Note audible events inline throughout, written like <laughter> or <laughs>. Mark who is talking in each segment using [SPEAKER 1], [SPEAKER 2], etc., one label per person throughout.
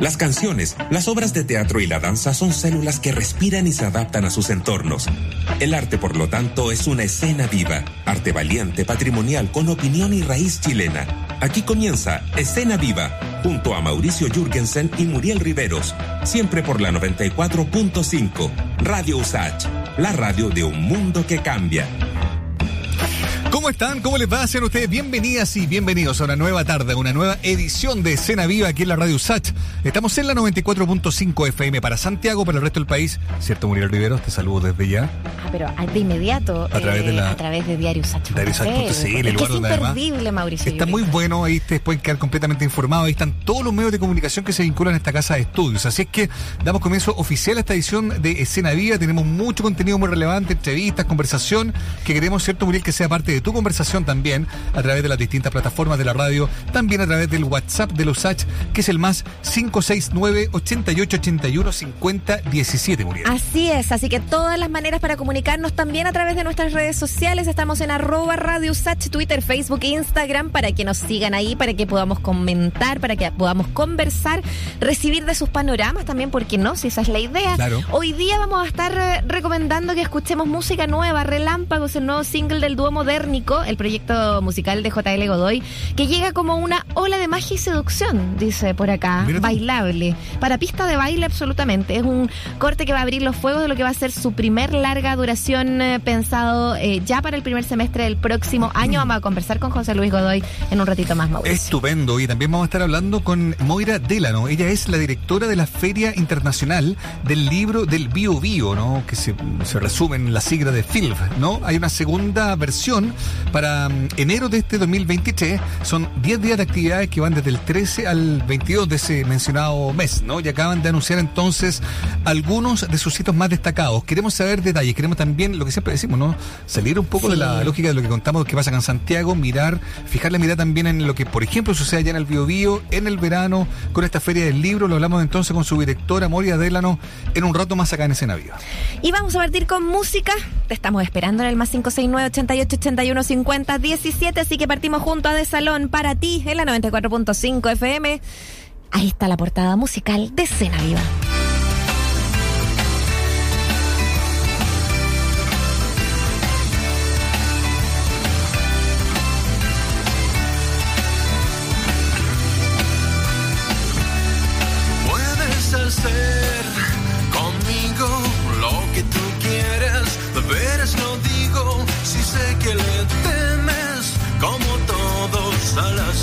[SPEAKER 1] Las canciones, las obras de teatro y la danza son células que respiran y se adaptan a sus entornos. El arte, por lo tanto, es una escena viva, arte valiente, patrimonial, con opinión y raíz chilena. Aquí comienza Escena Viva, junto a Mauricio Jürgensen y Muriel Riveros, siempre por la 94.5, Radio Usach, la radio de un mundo que cambia.
[SPEAKER 2] ¿Cómo están? ¿Cómo les va? Sean ustedes bienvenidas y bienvenidos a una nueva tarde, una nueva edición de Escena Viva aquí en la Radio Sach. Estamos en la 94.5 FM para Santiago, para el resto del país. ¿Cierto, Muriel Riveros? Te saludo desde ya.
[SPEAKER 3] Ah, pero de inmediato.
[SPEAKER 2] A través de la-
[SPEAKER 3] A través de Diario Sach.
[SPEAKER 2] Diario Sach.cl, el
[SPEAKER 3] Es que
[SPEAKER 2] lugar
[SPEAKER 3] es
[SPEAKER 2] donde
[SPEAKER 3] imperdible, Mauricio.
[SPEAKER 2] Está muy bueno, ahí ustedes pueden quedar completamente informados. Ahí están todos los medios de comunicación que se vinculan a esta casa de estudios. Así es que damos comienzo oficial a esta edición de Escena Viva. Tenemos mucho contenido muy relevante, entrevistas, conversación, que queremos, ¿cierto, Muriel, que sea parte de tu conversación también a través de las distintas plataformas de la radio, también a través del WhatsApp de los H, que es el más 569 8881 5017, Muriel.
[SPEAKER 3] Así es, así que todas las maneras para comunicarnos también a través de nuestras redes sociales. Estamos en arroba Radio Usach, Twitter, Facebook e Instagram para que nos sigan ahí, para que podamos comentar, para que podamos conversar, recibir de sus panoramas también, porque no, si esa es la idea.
[SPEAKER 2] Claro.
[SPEAKER 3] Hoy día vamos a estar eh, recomendando que escuchemos música nueva, Relámpagos, el nuevo single del dúo El proyecto musical de JL Godoy, que llega como una ola de magia y seducción, dice por acá, bailable, para pista de baile absolutamente. Es un corte que va a abrir los fuegos de lo que va a ser su primer larga duración eh, pensado eh, ya para el primer semestre del próximo año. Vamos a conversar con José Luis Godoy en un ratito más, Mauricio.
[SPEAKER 2] Estupendo. Y también vamos a estar hablando con Moira Delano. Ella es la directora de la Feria Internacional del Libro del Bio Bio, ¿no? Que se, se resume en la sigla de FILV, ¿no? Hay una segunda versión para mm, enero de este 2023. Son 10 días de actividades que van desde el 13 al 22 de ese mencionado mes, ¿no? Y acaban de anunciar entonces algunos de sus sitios más destacados. Queremos saber detalles, queremos también, lo que siempre decimos, ¿no? Salir un poco
[SPEAKER 3] Sí.
[SPEAKER 2] de la lógica de lo que contamos que pasa acá en Santiago, mirar, fijar la mirada también en lo que, por ejemplo, sucede allá en el Biobío, en el verano, con esta feria del libro. Lo hablamos entonces con su directora, Moria Delano, en un rato más acá en Escena Viva.
[SPEAKER 3] Y vamos a partir con música. Te estamos esperando en el más 569 88 81 50 17. Así que partimos junto a De Salón para ti en la 94.5 FM. Ahí está la portada musical de Escena Viva.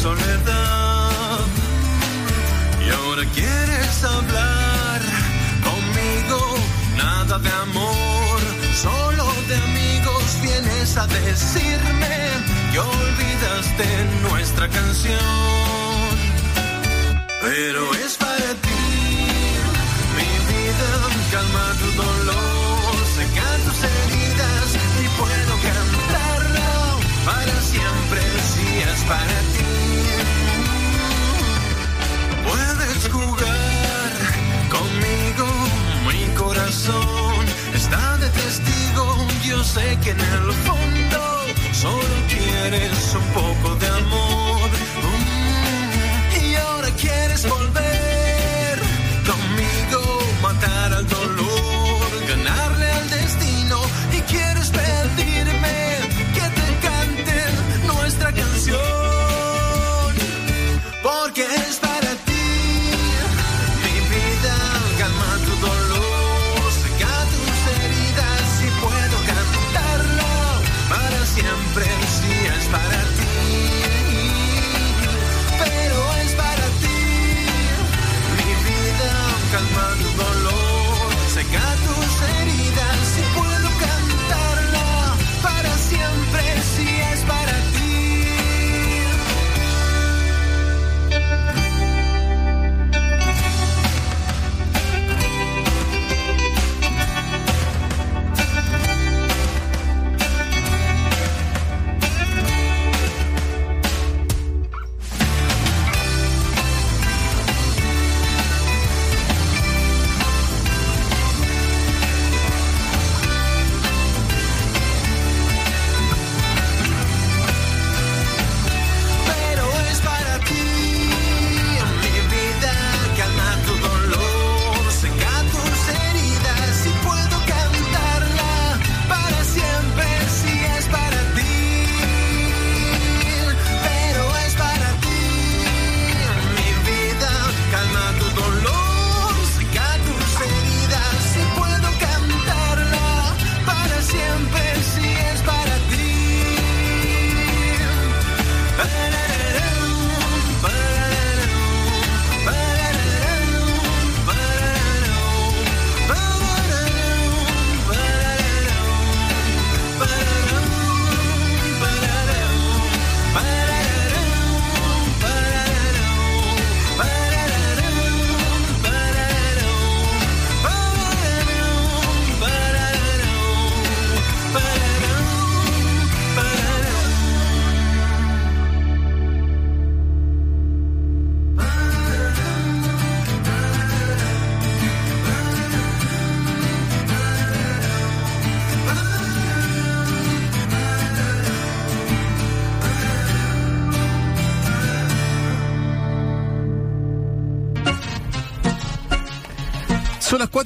[SPEAKER 4] Soledad. Y ahora quieres hablar conmigo, nada de amor, solo de amigos vienes a decirme que olvidaste nuestra canción. Pero es para ti, mi vida, calma yo sé que en el fondo solo quieres un poco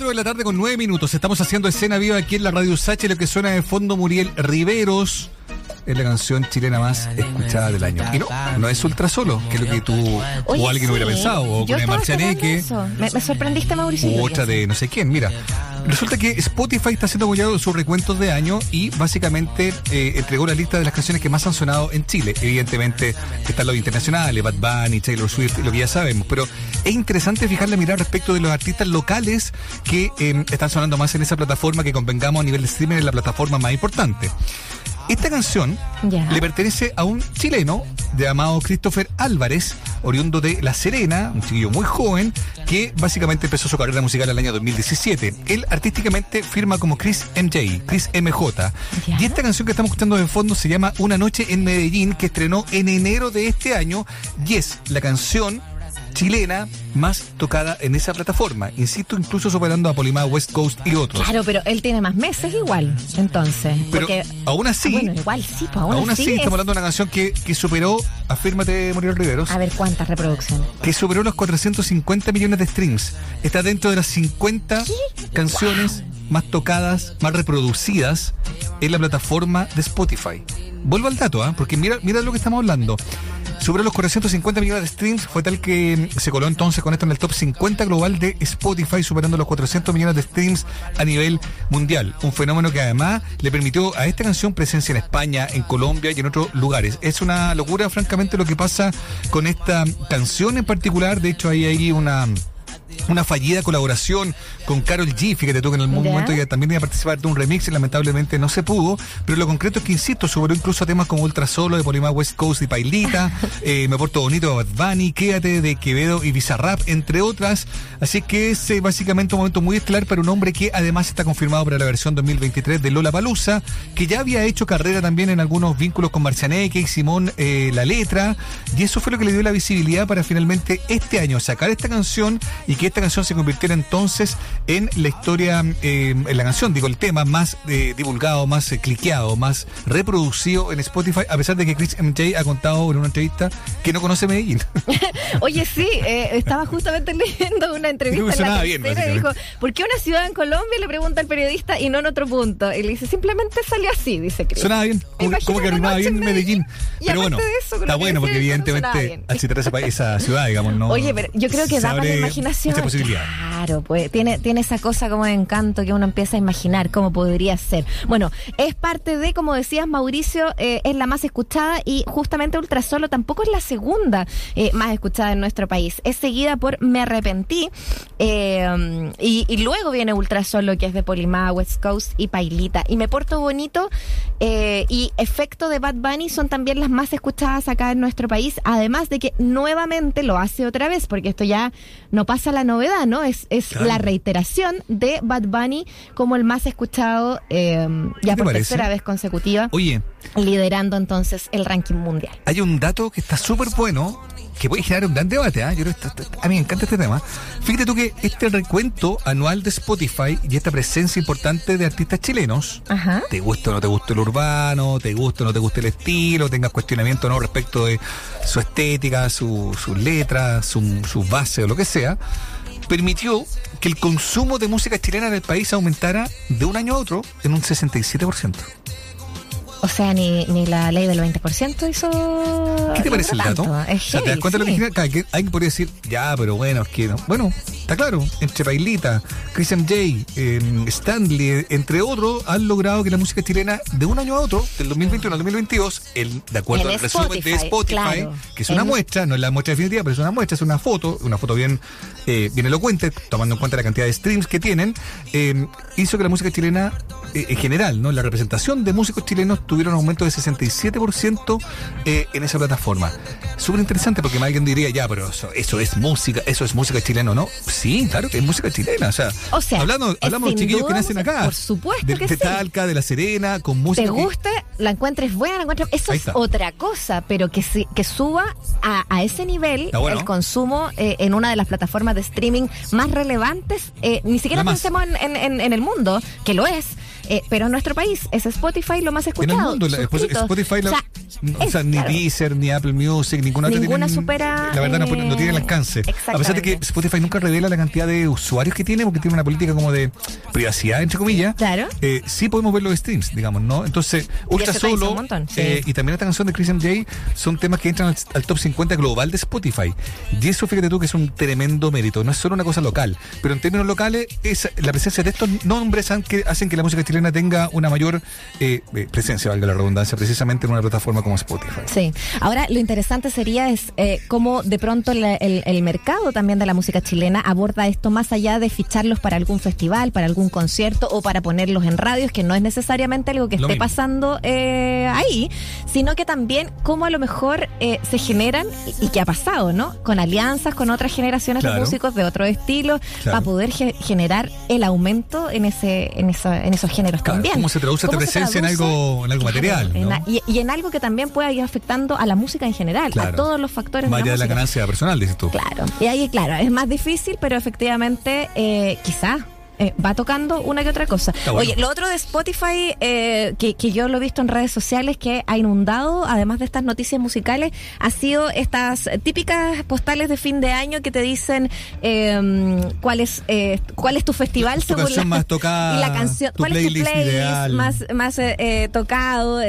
[SPEAKER 2] 4 de la tarde con 9 minutos. Estamos haciendo escena viva aquí en la Radio Sache. Lo que suena de fondo Muriel Riveros es la canción chilena más escuchada del año. Y no, no es Ultra Solo, que es lo que tú
[SPEAKER 3] Oye,
[SPEAKER 2] o alguien
[SPEAKER 3] sí,
[SPEAKER 2] hubiera pensado. O
[SPEAKER 3] yo
[SPEAKER 2] con Marcianeque.
[SPEAKER 3] Me, me sorprendiste, Mauricio.
[SPEAKER 2] u otra de no sé quién. Mira, resulta que Spotify está haciendo apoyado sus recuentos de año y básicamente eh, entregó la lista de las canciones que más han sonado en Chile. Evidentemente están los internacionales, Bad Bunny, Taylor Swift, lo que ya sabemos. Pero es interesante fijar la mirada respecto de los artistas locales que eh, están sonando más en esa plataforma que convengamos a nivel de streaming en la plataforma más importante. Esta canción le pertenece a un chileno llamado Christopher Álvarez, oriundo de La Serena, un chiquillo muy joven, que básicamente empezó su carrera musical en el año 2017. Él artísticamente firma como Chris MJ, Chris MJ. Y esta canción que estamos escuchando de fondo se llama Una noche en Medellín, que estrenó en enero de este año, y es la canción chilena más tocada en esa plataforma. Insisto, incluso superando a Polimá, West Coast y otros.
[SPEAKER 3] Claro, pero él tiene más meses igual, entonces.
[SPEAKER 2] Pero
[SPEAKER 3] porque,
[SPEAKER 2] aún así,
[SPEAKER 3] Ah, bueno, igual sí, pues aún,
[SPEAKER 2] Aún así,
[SPEAKER 3] es-
[SPEAKER 2] estamos hablando de una canción que, que superó, afírmate, Muriel Riveros,
[SPEAKER 3] A ver cuántas reproducciones.
[SPEAKER 2] que superó los 450 millones de streams. Está dentro de las 50 canciones más tocadas, más reproducidas en la plataforma de Spotify. Vuelvo al dato, ¿ah? porque mira, mira lo que estamos hablando. Superó los 450 millones de streams, fue tal que mm, se coló entonces con esto en el top 50 global de Spotify, superando los 400 millones de streams a nivel mundial. Un fenómeno que además le permitió a esta canción presencia en España, en Colombia y en otros lugares. Es una locura, francamente, lo que pasa con esta canción en particular. De hecho, hay ahí una una fallida colaboración con Carol G. Fíjate tú que en algún
[SPEAKER 3] ¿Ya?
[SPEAKER 2] momento ella también iba a participar de un remix y lamentablemente no se pudo. Pero lo concreto es que, insisto, superó incluso a temas como Ultra Solo de Polimá West Coast y Pailita, <laughs> eh, Me Porto Bonito de Bad Bunny, Quédate de Quevedo y Bizarrap, entre otras. Así que es eh, básicamente un momento muy estelar para un hombre que además está confirmado para la versión 2023 de Lola Palusa, que ya había hecho carrera también en algunos vínculos con Marcianeque y Simón eh, La Letra. Y eso fue lo que le dio la visibilidad para finalmente este año sacar esta canción y que esta canción se convirtiera entonces en la historia, eh, en la canción, digo, el tema más eh, divulgado, más eh, cliqueado, más reproducido en Spotify, a pesar de que Chris MJ ha contado en una entrevista que no conoce Medellín. <laughs>
[SPEAKER 3] Oye, sí, eh, estaba justamente <laughs> leyendo una entrevista en la
[SPEAKER 2] bien,
[SPEAKER 3] y dijo. ¿por qué una ciudad en Colombia? Le pregunta el periodista y no en otro punto. Y le dice, simplemente salió así, dice Chris.
[SPEAKER 2] Sonaba bien, como, que- como
[SPEAKER 3] noche
[SPEAKER 2] bien
[SPEAKER 3] en
[SPEAKER 2] Medellín.
[SPEAKER 3] Y
[SPEAKER 2] Pero bueno,
[SPEAKER 3] de eso,
[SPEAKER 2] está bueno porque evidentemente al ese país- esa ciudad, digamos, no.
[SPEAKER 3] Oye, pero yo creo que da para la
[SPEAKER 2] abre
[SPEAKER 3] imaginación.
[SPEAKER 2] posibilidad.
[SPEAKER 3] Claro, pues tiene, tiene esa cosa como de encanto que uno empieza a imaginar cómo podría ser. Bueno, es parte de, como decías, Mauricio, eh, es la más escuchada y justamente Ultrasolo tampoco es la segunda eh, más escuchada en nuestro país. Es seguida por Me Arrepentí eh, y, y luego viene Ultrasolo, que es de Polimá, West Coast y Pailita. Y Me Porto Bonito y Efecto de Bad Bunny son también las más escuchadas acá en nuestro país, además de que nuevamente lo hace otra vez, porque esto ya no pasa la novedad, ¿no? Es, es
[SPEAKER 2] Claro.
[SPEAKER 3] la reiteración de Bad Bunny como el más escuchado eh, ya por
[SPEAKER 2] parece?
[SPEAKER 3] tercera vez consecutiva,
[SPEAKER 2] Oye,
[SPEAKER 3] liderando entonces el ranking mundial.
[SPEAKER 2] hay un dato que está súper bueno, que puede generar un gran debate. ¿ah? Yo creo que a mí me encanta este tema. Fíjate tú que este recuento anual de Spotify y esta presencia importante de artistas chilenos,
[SPEAKER 3] Ajá.
[SPEAKER 2] te gusta o no te gusta el urbano, te gusta o no te gusta el estilo, tengas cuestionamiento o no respecto de su estética, su- sus letras, su- sus bases o lo que sea, permitió que el consumo de música chilena en el país aumentara de un año a otro en un 67%.
[SPEAKER 3] O sea, ni, ni la ley del 20% hizo.
[SPEAKER 2] ¿Qué te parece el dato?
[SPEAKER 3] tanto. Es
[SPEAKER 2] O sea, ¿te das cuenta de lo que genera? Que Alguien podría decir, ya, pero bueno, es que no. Bueno, está claro, entre Pailita, Chris MJ, eh, Stanley, eh, entre otros, han logrado que la música chilena, de un año a otro, del 2021 al 2022, el, de acuerdo al resumen de
[SPEAKER 3] Spotify, claro.
[SPEAKER 2] que es una muestra, no es la muestra definitiva, pero es una muestra, es una foto, una foto bien, eh, bien elocuente, tomando en cuenta la cantidad de streams que tienen, eh, hizo que la música chilena, eh, en general, ¿no? La representación de músicos chilenos tuvieron un aumento de 67% eh, en esa plataforma. Súper interesante porque alguien diría, ya, pero eso, eso es música, eso es música chilena, ¿no? Sí, claro que es música chilena. O sea,
[SPEAKER 3] O sea,
[SPEAKER 2] hablando, hablamos de chiquillos que nacen acá.
[SPEAKER 3] por supuesto
[SPEAKER 2] de,
[SPEAKER 3] que
[SPEAKER 2] de
[SPEAKER 3] sí.
[SPEAKER 2] Talca, de La Serena, con música.
[SPEAKER 3] te
[SPEAKER 2] que-
[SPEAKER 3] guste, la encuentres buena, la encuentres. Eso es otra cosa, pero que, si- que suba a, a ese nivel
[SPEAKER 2] bueno.
[SPEAKER 3] el consumo eh, en una de las plataformas de streaming más relevantes, eh, ni siquiera pensemos en, en- en- en el mundo, que lo es, Eh, pero en nuestro país es Spotify lo más
[SPEAKER 2] En
[SPEAKER 3] escuchado.
[SPEAKER 2] el mundo, la-
[SPEAKER 3] suscritos.
[SPEAKER 2] Spotify, la-
[SPEAKER 3] O sea,
[SPEAKER 2] o sea,
[SPEAKER 3] es,
[SPEAKER 2] ni
[SPEAKER 3] claro.
[SPEAKER 2] Deezer, ni Apple Music, ninguna otra
[SPEAKER 3] Ninguna
[SPEAKER 2] tienen-
[SPEAKER 3] supera,
[SPEAKER 2] La verdad no,
[SPEAKER 3] eh,
[SPEAKER 2] no tiene el alcance. A pesar de que. Spotify nunca revela la cantidad de usuarios que tiene, porque tiene una política como de privacidad, entre comillas.
[SPEAKER 3] Claro.
[SPEAKER 2] Eh, sí podemos ver los streams, digamos, ¿no? Entonces, Ultra Solo
[SPEAKER 3] sí.
[SPEAKER 2] eh, y también esta canción de Christian J son temas que entran al, al top 50 global de Spotify. Y eso, fíjate tú, que es un tremendo mérito. No es solo una cosa local, pero en términos locales, es la presencia de estos nombres han- que hacen que la música chilena tenga una mayor eh, eh, presencia, valga la redundancia, precisamente en una plataforma como Spotify.
[SPEAKER 3] Sí. Ahora, lo interesante sería es eh, cómo de pronto la- el, el mercado también de la música chilena aborda esto más allá de ficharlos para algún festival, para algún concierto o para ponerlos en radios, que no es necesariamente algo que
[SPEAKER 2] Lo
[SPEAKER 3] esté
[SPEAKER 2] mismo.
[SPEAKER 3] pasando eh, ahí, sino que también cómo a lo mejor eh, se generan y, y que ha pasado, ¿no? Con alianzas con otras generaciones
[SPEAKER 2] Claro.
[SPEAKER 3] de músicos de otro estilo,
[SPEAKER 2] Claro.
[SPEAKER 3] para poder ge- generar el aumento en ese en, esa- en esos géneros
[SPEAKER 2] Claro,
[SPEAKER 3] también.
[SPEAKER 2] ¿cómo se traduce esta
[SPEAKER 3] ¿Cómo se
[SPEAKER 2] presencia en algo, en algo material?
[SPEAKER 3] en
[SPEAKER 2] ¿no?
[SPEAKER 3] a- y, y en algo que también pueda ir afectando a la música en general, a
[SPEAKER 2] Claro.
[SPEAKER 3] todos los factores
[SPEAKER 2] Más
[SPEAKER 3] de la
[SPEAKER 2] de la ganancia personal, dices tú.
[SPEAKER 3] Claro, y ahí, claro, es más difícil, pero efectivamente, eh, quizá. Eh, va tocando una que otra cosa.
[SPEAKER 2] Bueno.
[SPEAKER 3] Oye, lo otro de Spotify, eh, que, que yo lo he visto en redes sociales, que ha inundado, además de estas noticias musicales, ha sido estas típicas postales de fin de año que te dicen eh, cuál, es, eh, cuál es tu festival
[SPEAKER 2] Tu canción más tocada, <laughs>
[SPEAKER 3] y la canción, cuál es tu
[SPEAKER 2] playlist ideal.
[SPEAKER 3] más más eh, eh, tocado,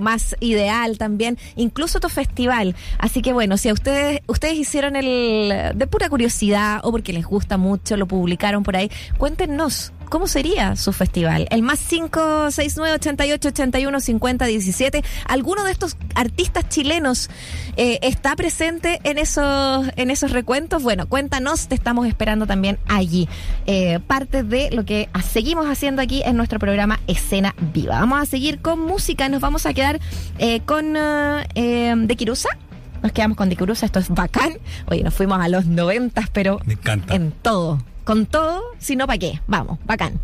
[SPEAKER 3] más ideal también, incluso tu festival. Así que bueno, si a ustedes ustedes hicieron el de pura curiosidad o porque les gusta mucho, lo publicaron por ahí, cuéntenos. ¿Cómo sería su festival? El más 569 88 81 50 17. ¿Alguno de estos artistas chilenos eh, está presente en esos, en esos recuentos? Bueno, cuéntanos, te estamos esperando también allí. Eh, parte de lo que seguimos haciendo aquí en nuestro programa Escena Viva. Vamos a seguir con música, nos vamos a quedar eh, con De Kirusa. Nos quedamos con De Kirusa, esto es bacán. Oye, nos fuimos a los noventas, pero
[SPEAKER 2] Me encanta.
[SPEAKER 3] en todo. Con todo, si no, ¿para qué? Vamos, bacán.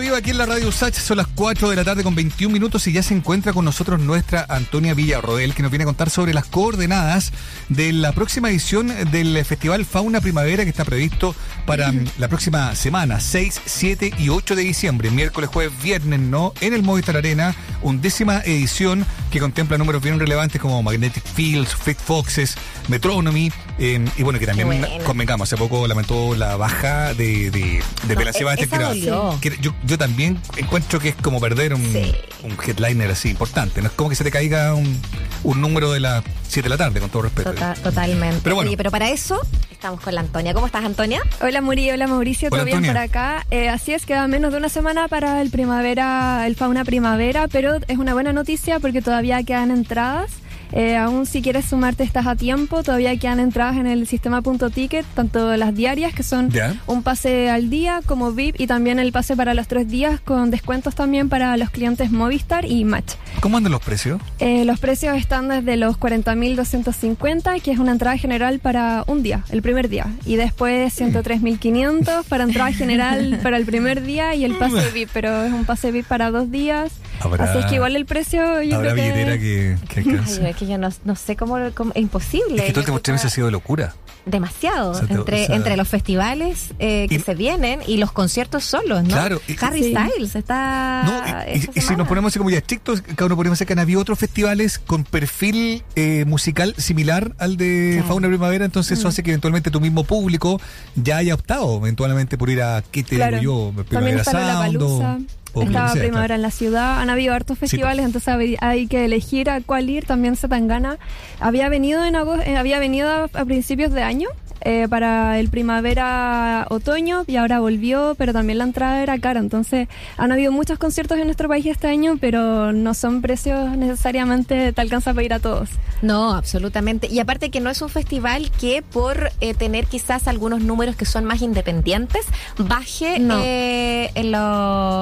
[SPEAKER 2] Viva aquí en la Radio Sach, son las 4 de la tarde con 21 minutos y ya se encuentra con nosotros nuestra Antonia Villarroel que nos viene a contar sobre las coordenadas de la próxima edición del Festival Fauna Primavera que está previsto para mm, la próxima semana, 6, 7 y 8 de diciembre, miércoles, jueves, viernes, ¿no? En el Movistar Arena, undécima edición que contempla números bien relevantes como Magnetic Fields, Fleet Foxes, Metronomy eh, y bueno, que también
[SPEAKER 3] bueno.
[SPEAKER 2] convengamos, hace poco lamentó la baja de, de, de
[SPEAKER 3] No,
[SPEAKER 2] Pela
[SPEAKER 3] e-
[SPEAKER 2] Sebastián,
[SPEAKER 3] esa
[SPEAKER 2] que yo, yo también encuentro que es como perder un,
[SPEAKER 3] Sí.
[SPEAKER 2] un headliner así importante. No es como que se te caiga un, un número de las 7 de la tarde, con todo respeto.
[SPEAKER 3] Tota- totalmente.
[SPEAKER 2] Pero bueno.
[SPEAKER 3] Oye, pero para eso estamos con la Antonia. ¿Cómo estás, Antonia?
[SPEAKER 5] Hola Muri, hola Mauricio,
[SPEAKER 2] Hola,
[SPEAKER 5] ¿todo bien por acá? Eh, así es, queda menos de una semana para el primavera, el fauna primavera, pero es una buena noticia porque todavía quedan entradas. Eh, aún si quieres sumarte estás a tiempo, todavía quedan entradas en el sistema punto ticket, tanto las diarias que son un pase al día como VIP y también el pase para los tres días con descuentos también para los clientes Movistar y Match.
[SPEAKER 2] ¿Cómo andan los precios?
[SPEAKER 5] Eh, los precios están desde los 40.250, que es una entrada general para un día, el primer día. Y después 103.500 para entrada general <laughs> para el primer día y el pase VIP, pero es un pase VIP para dos días.
[SPEAKER 2] Habrá-
[SPEAKER 5] Así es que igual el precio yo
[SPEAKER 2] Habrá
[SPEAKER 5] creo que...
[SPEAKER 2] billetera que, que alcance. <laughs>
[SPEAKER 3] Ay, es que yo no, no sé cómo, cómo- es imposible.
[SPEAKER 2] Es que todo el último ha sido de locura.
[SPEAKER 3] Demasiado.
[SPEAKER 2] O sea, te-
[SPEAKER 3] entre,
[SPEAKER 2] o sea-
[SPEAKER 3] entre los festivales eh, que
[SPEAKER 2] Y-
[SPEAKER 3] se vienen y los conciertos solos, ¿no?
[SPEAKER 2] Claro, y-
[SPEAKER 3] Harry
[SPEAKER 5] Sí.
[SPEAKER 3] Styles está.
[SPEAKER 2] No, y- y,
[SPEAKER 3] esta
[SPEAKER 2] y si nos ponemos así como ya estrictos, cada uno podríamos decir que han habido otros festivales con perfil eh, musical similar al de
[SPEAKER 3] Claro.
[SPEAKER 2] Fauna Primavera, entonces
[SPEAKER 5] Mm.
[SPEAKER 2] eso hace que eventualmente tu mismo público ya haya optado eventualmente por ir a, ¿qué te
[SPEAKER 5] Claro.
[SPEAKER 2] digo yo?
[SPEAKER 5] También está
[SPEAKER 2] Sound
[SPEAKER 5] estaba Primavera
[SPEAKER 2] claro.
[SPEAKER 5] en la ciudad, han habido hartos festivales, entonces hay- hay que elegir a cuál ir, también Zetangana había venido en agosto, había venido a, a principios de año eh, para el primavera-otoño y ahora volvió, pero también la entrada era cara, entonces han habido muchos conciertos en nuestro país este año, pero no son precios necesariamente te alcanza para ir a todos.
[SPEAKER 3] No, absolutamente. Y aparte que no es un festival que por eh, tener quizás algunos números que son más independientes, baje
[SPEAKER 5] No.
[SPEAKER 3] eh, el,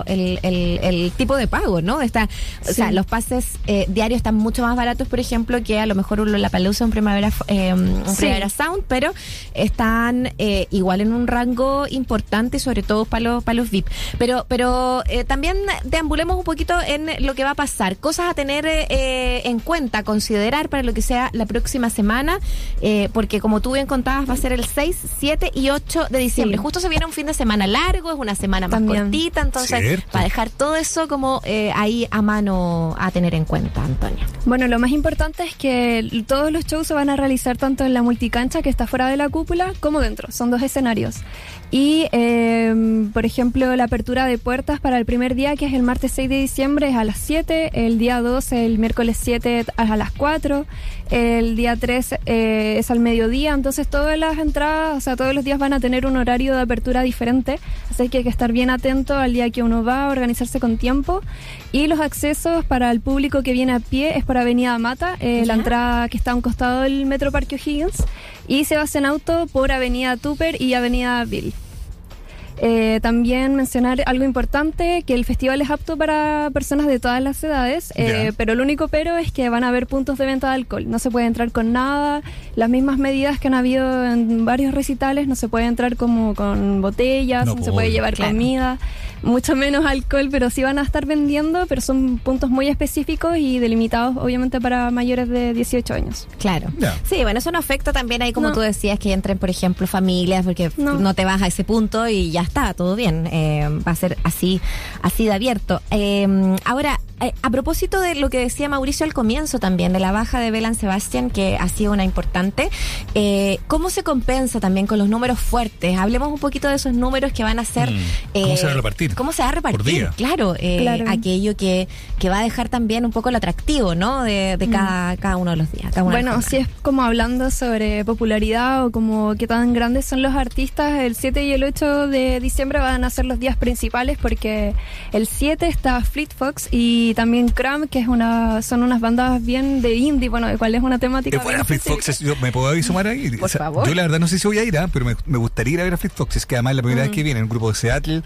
[SPEAKER 3] el- el- el tipo de pago, ¿no? Está, O
[SPEAKER 5] Sí.
[SPEAKER 3] sea, los pases eh, diarios están mucho más baratos, por ejemplo, que a lo mejor un Lollapalooza, un Primavera, eh, un
[SPEAKER 5] Sí.
[SPEAKER 3] Primavera Sound, pero están eh, igual en un rango importante, sobre todo para los, para los VIP. Pero, pero eh, también deambulemos un poquito en lo que va a pasar. Cosas a tener eh, en cuenta, considerar para lo que sea la próxima semana, eh, porque como tú bien contabas, va a ser el 6, 7 y 8 de diciembre.
[SPEAKER 5] Sí.
[SPEAKER 3] Justo se viene un fin de semana largo, es una semana más
[SPEAKER 5] También.
[SPEAKER 3] cortita, entonces
[SPEAKER 2] Cierto.
[SPEAKER 3] para dejar todo eso como eh, ahí a mano a tener en cuenta, Antonia.
[SPEAKER 5] Bueno, lo más importante es que todos los shows se van a realizar tanto en la multicancha que está fuera de la cúpula como dentro. Son dos escenarios. Y, eh, por ejemplo, la apertura de puertas para el primer día, que es el martes 6 de diciembre, es a las 7. El día 2, el miércoles 7, es a las 4. El día 3 eh, es al mediodía. Entonces, todas las entradas, o sea, todos los días van a tener un horario de apertura diferente. Así que hay que estar bien atento al día que uno va, a organizarse con tiempo. Y los accesos para el público que viene a pie es por Avenida Mata, eh, la entrada que está a un costado del Metro Parque O'Higgins. Y se va en auto por Avenida Tupper y Avenida Bill. Eh, también mencionar algo importante, que el festival es apto para personas de todas las edades, eh, pero el único pero es que van a haber puntos de venta de alcohol. No se puede entrar con nada, las mismas medidas que han habido en varios recitales, no se puede entrar como con botellas,
[SPEAKER 2] No,
[SPEAKER 5] no, se puede llevar
[SPEAKER 3] Claro.
[SPEAKER 5] comida, mucho menos alcohol, pero sí van a estar vendiendo, pero son puntos muy específicos y delimitados obviamente para mayores de 18 años.
[SPEAKER 3] Claro. Sí, bueno, eso no afecta también ahí, como
[SPEAKER 5] No.
[SPEAKER 3] tú decías, que entren, por ejemplo, familias, porque no,
[SPEAKER 5] No.
[SPEAKER 3] te vas a ese punto y ya está, todo bien. Eh, va a ser así, así de abierto. Eh, ahora, a propósito de lo que decía Mauricio al comienzo también, de la baja de Belan Sebastián, que ha sido una importante, eh, ¿cómo se compensa también con los números fuertes? Hablemos un poquito de esos números que van a ser...
[SPEAKER 2] Mm. ¿Cómo se va a repartir?
[SPEAKER 3] ¿Cómo se va a repartir?
[SPEAKER 2] Por día.
[SPEAKER 3] Claro, eh,
[SPEAKER 5] Claro.
[SPEAKER 3] aquello que, que va a dejar también un poco el atractivo, ¿no? De, de cada, cada uno de los días. cada
[SPEAKER 5] Bueno, si es como hablando sobre popularidad o como qué tan grandes son los artistas, el 7 y el 8 de diciembre van a ser los días principales porque el 7 está Fleet Fox y también Cram, que es una son unas bandas bien de indie, bueno, de cual es una temática. Bien
[SPEAKER 2] Fleet. Foxes, yo me puedo sumar ahí.
[SPEAKER 3] Por favor.
[SPEAKER 2] Yo la verdad no sé si voy a ir, ah, pero me, me gustaría ir a ver a Fleet Foxes, que además es la primera vez que viene, un grupo de Seattle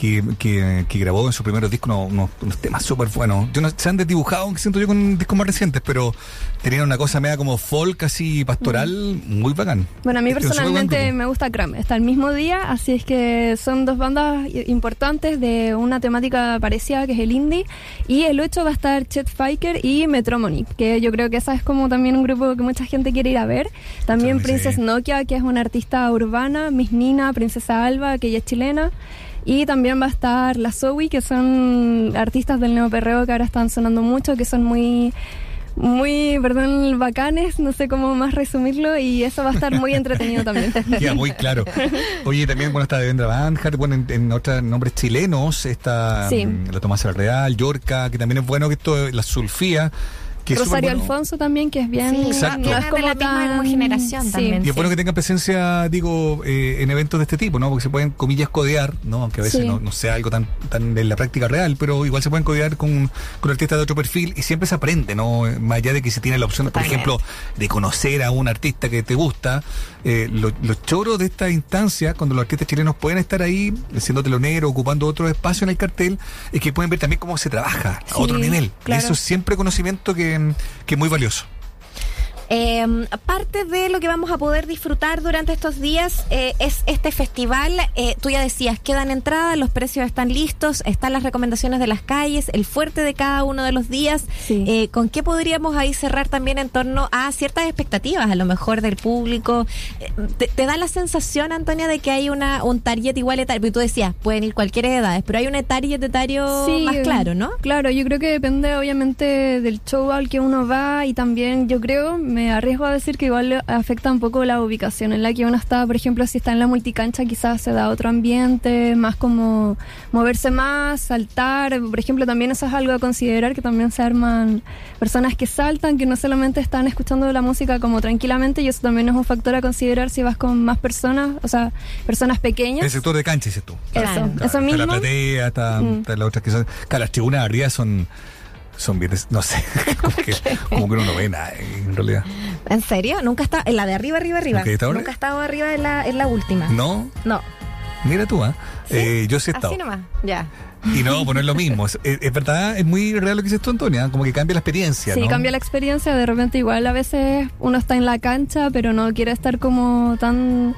[SPEAKER 2] que, que, que grabó en sus primeros discos unos, unos- unos temas súper buenos. Yo no, se han desdibujado, siento yo, con discos más recientes, pero tenían una cosa media como folk, así pastoral, muy bacán.
[SPEAKER 5] Bueno, a mí
[SPEAKER 2] Es que es un súper buen
[SPEAKER 5] personalmente me gusta Cram. Está el mismo día, así es que son dos bandas importantes de una temática parecida, que es el indie. Y el 8 va a estar Chet Faker y Metromony, que yo creo que esa es como también un grupo que mucha gente quiere ir a ver. También
[SPEAKER 2] Sí.
[SPEAKER 5] Princess Nokia, que es una artista urbana, Miss Nina, Princesa Alba, que ella es chilena. Y también va a estar la Zoe, que son artistas del neoperreo que ahora están sonando mucho, que son muy muy, perdón, bacanes, no sé cómo más resumirlo y eso va a estar muy entretenido también. <laughs>
[SPEAKER 2] Queda muy claro. Oye, también, bueno, está Devendra Banhart, bueno, en, en otros nombres chilenos, está
[SPEAKER 5] Sí.
[SPEAKER 2] mm, la Tomasa Real, Yorca, que también es bueno que esto, la Sulfía, que
[SPEAKER 5] Rosario
[SPEAKER 2] bueno.
[SPEAKER 5] Alfonso también, que es bien...
[SPEAKER 3] Sí,
[SPEAKER 2] Exacto.
[SPEAKER 3] no es de la misma generación
[SPEAKER 5] sí.
[SPEAKER 3] también.
[SPEAKER 2] Y es bueno que tengan presencia, digo, eh, en eventos de este tipo, ¿no? Porque se pueden, comillas, codear, ¿no? Aunque a veces
[SPEAKER 5] Sí.
[SPEAKER 2] no, no sea algo tan, tan en la práctica real, pero igual se pueden codear con, con artistas de otro perfil y siempre se aprende, ¿no? Eh, Más allá de que se tiene la opción, por ejemplo, de conocer a un artista que te gusta, eh, lo- los choros de esta instancia, cuando los artistas chilenos pueden estar ahí, siendo teloneros, ocupando otro espacio en el cartel, es que pueden ver también cómo se trabaja a otro nivel.
[SPEAKER 5] claro.
[SPEAKER 2] Y eso es siempre conocimiento que, que muy valioso.
[SPEAKER 3] Eh, parte de lo que vamos a poder disfrutar durante estos días eh, es este festival. Eh, tú ya decías, quedan entradas, los precios están listos, están las recomendaciones de las calles, el fuerte de cada uno de los días.
[SPEAKER 5] Sí.
[SPEAKER 3] Eh, ¿Con qué podríamos ahí cerrar también en torno a ciertas expectativas, a lo mejor del público? Eh, ¿Te, te da la sensación, Antonia, de que hay una un target igual etario? Porque tú decías, pueden ir cualquier edad, pero hay un target etario
[SPEAKER 5] Sí,
[SPEAKER 3] más claro, ¿no?
[SPEAKER 5] Claro, yo creo que depende obviamente del show al que uno va y también yo creo, me arriesgo a decir que igual afecta un poco la ubicación en la que uno está, por ejemplo, si está en la multicancha quizás se da otro ambiente, más como moverse más, saltar, por ejemplo, también eso es algo a considerar, que también se arman personas que saltan, que no solamente están escuchando la música como tranquilamente y eso también es un factor a considerar si vas con más personas, o sea, personas pequeñas.
[SPEAKER 2] El sector de cancha, dices tú.
[SPEAKER 5] Eso,
[SPEAKER 3] Claro.
[SPEAKER 5] eso
[SPEAKER 2] Está
[SPEAKER 5] mismo.
[SPEAKER 2] la platea, está,
[SPEAKER 5] Mm.
[SPEAKER 2] está las otras que son. Claro, las tribunas de arriba son. Son bien. No sé. <laughs> como, que, <laughs> como que uno no ve nada, en realidad.
[SPEAKER 3] ¿En serio? ¿Nunca está en la de arriba, arriba, arriba?
[SPEAKER 2] ¿Nunca he estado
[SPEAKER 3] Nunca he estado arriba en la, en la última.
[SPEAKER 2] No,
[SPEAKER 3] No.
[SPEAKER 2] mira tú, ¿ah?
[SPEAKER 3] ¿Sí?
[SPEAKER 2] Eh, yo sí he estado.
[SPEAKER 3] Así nomás, ya.
[SPEAKER 2] Y no, pues no es lo mismo. Es, es- es verdad, es muy real lo que dices tú, Antonia. Como que cambia la experiencia.
[SPEAKER 5] Sí,
[SPEAKER 2] ¿no?
[SPEAKER 5] cambia la experiencia. De repente, igual a veces uno está en la cancha, pero no quiere estar como tan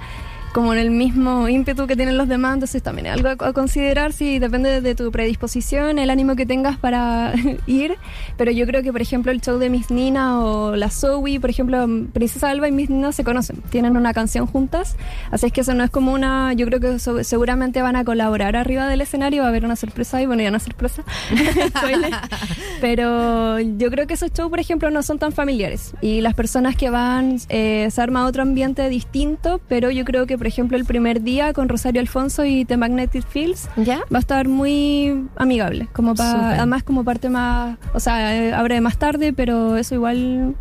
[SPEAKER 5] como en el mismo ímpetu que tienen los demás, entonces también es algo a a considerar si depende de tu predisposición, el ánimo que tengas para <laughs> ir, pero yo creo que por ejemplo el show de Miss Nina o la Zoe, por ejemplo Princesa Alba y Miss Nina se conocen, tienen una canción juntas, así es que eso no es como una, yo creo que so- seguramente van a colaborar arriba del escenario, va a haber una sorpresa y bueno, ya es sorpresa, <laughs> pero yo creo que esos shows por ejemplo no son tan familiares y las personas que van eh, se arma otro ambiente distinto, pero yo creo que por ejemplo el primer día con Rosario Alfonso y The Magnetic Fields
[SPEAKER 3] ¿Ya?
[SPEAKER 5] va a estar muy amigable, como para además como parte más, o sea, eh, abre más tarde, pero eso igual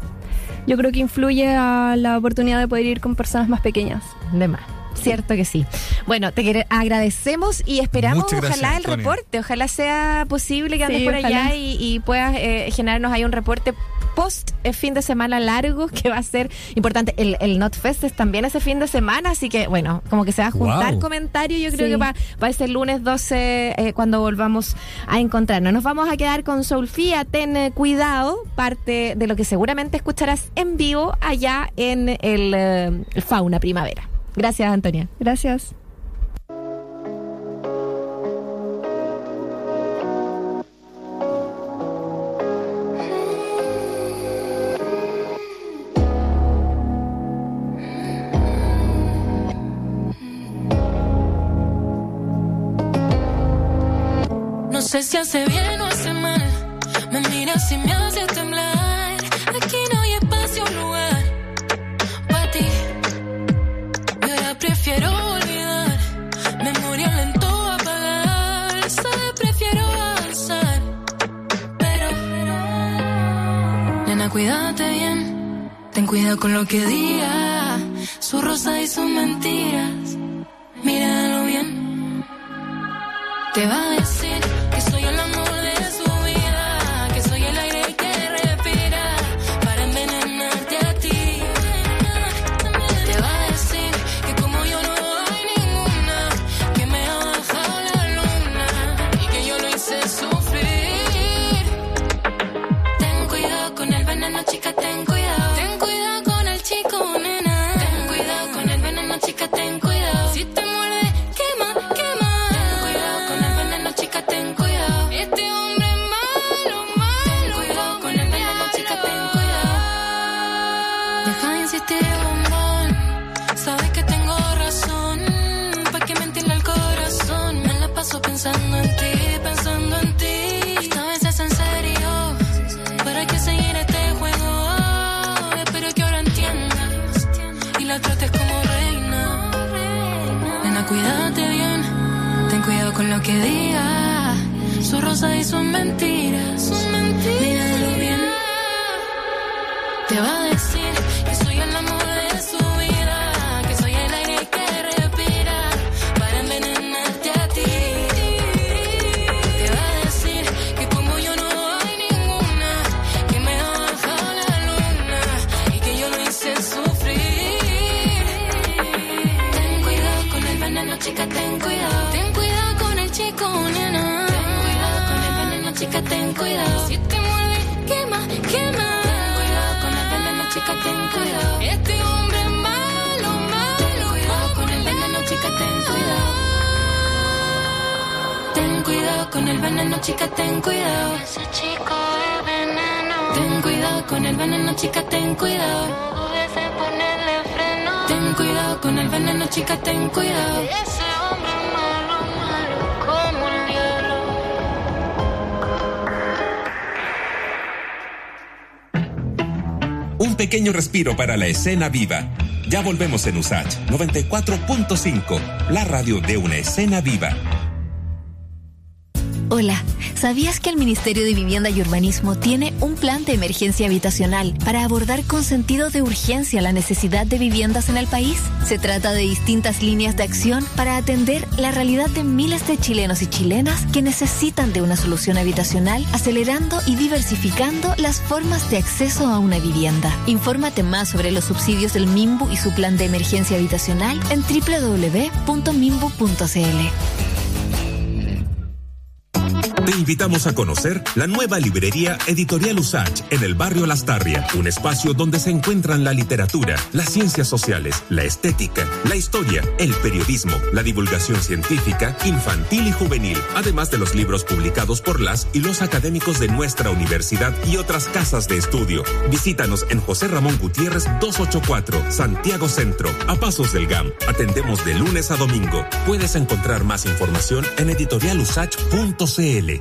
[SPEAKER 5] yo creo que influye a la oportunidad de poder ir con personas más pequeñas.
[SPEAKER 3] De más. Cierto que sí. Bueno, te agradecemos y esperamos
[SPEAKER 2] gracias,
[SPEAKER 3] ojalá el reporte, ojalá sea posible que andes
[SPEAKER 5] Sí,
[SPEAKER 3] por allá y puedas eh, generarnos ahí un reporte post eh, fin de semana largo que va a ser importante. El, el NotFest es también ese fin de semana, así que bueno, como que se va a juntar
[SPEAKER 2] Wow.
[SPEAKER 3] comentarios. Yo creo
[SPEAKER 5] Sí.
[SPEAKER 3] que va, va a ser lunes 12 eh, cuando volvamos a encontrarnos. Nos vamos a quedar con Solfía, ten eh, cuidado, parte de lo que seguramente escucharás en vivo allá en el, eh, el Fauna Primavera. Gracias, Antonia.
[SPEAKER 5] Gracias.
[SPEAKER 6] Sé si hace bien o hace mal. Me miras y me hace temblar. Aquí no hay espacio, lugar para ti. Yo ahora prefiero olvidar. Memoria lento apagar. Sabes, prefiero avanzar. Pero, nena, cuídate bien. Ten cuidado con lo que diga. Su rosa y sus mentiras. Míralo bien. Te va a decir y
[SPEAKER 1] Un pequeño respiro para la escena viva. Ya volvemos en USACH 94.5, la radio de una escena viva.
[SPEAKER 7] Hola, ¿sabías que el Ministerio de Vivienda y Urbanismo tiene un plan de emergencia habitacional para abordar con sentido de urgencia la necesidad de viviendas en el país? Se trata de distintas líneas de acción para atender la realidad de miles de chilenos y chilenas que necesitan de una solución habitacional, acelerando y diversificando las formas de acceso a una vivienda. Infórmate más sobre los subsidios del MIMBU y su plan de emergencia habitacional en www.mimbu.cl.
[SPEAKER 1] Te invitamos a conocer la nueva librería Editorial Usach en el barrio Lastarria, un espacio donde se encuentran la literatura, las ciencias sociales, la estética, la historia, el periodismo, la divulgación científica, infantil y juvenil, además de los libros publicados por las y los académicos de nuestra universidad y otras casas de estudio. Visítanos en José Ramón Gutiérrez 284, Santiago Centro, a pasos del GAM. Atendemos de lunes a domingo. Puedes encontrar más información en editorialusach.cl.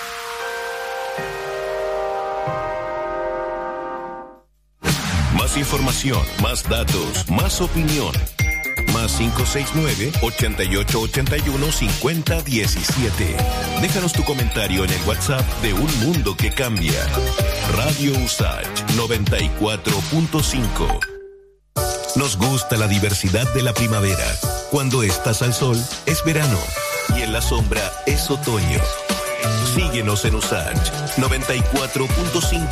[SPEAKER 8] Más información, más datos, más opinión. Más 569-8881-5017. Déjanos tu comentario en el WhatsApp de Un Mundo que Cambia. Radio Usage 94.5. Nos gusta la diversidad de la primavera. Cuando estás al sol, es verano. Y en la sombra, es otoño. Síguenos en Usage 94.5.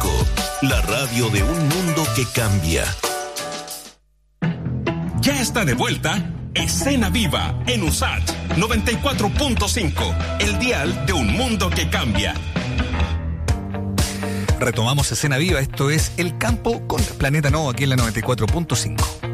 [SPEAKER 8] La radio de un mundo que cambia.
[SPEAKER 1] Ya está de vuelta Escena Viva en USAT 94.5, el dial de un mundo que cambia.
[SPEAKER 4] Retomamos escena viva, esto es El Campo con Planeta No aquí en la 94.5.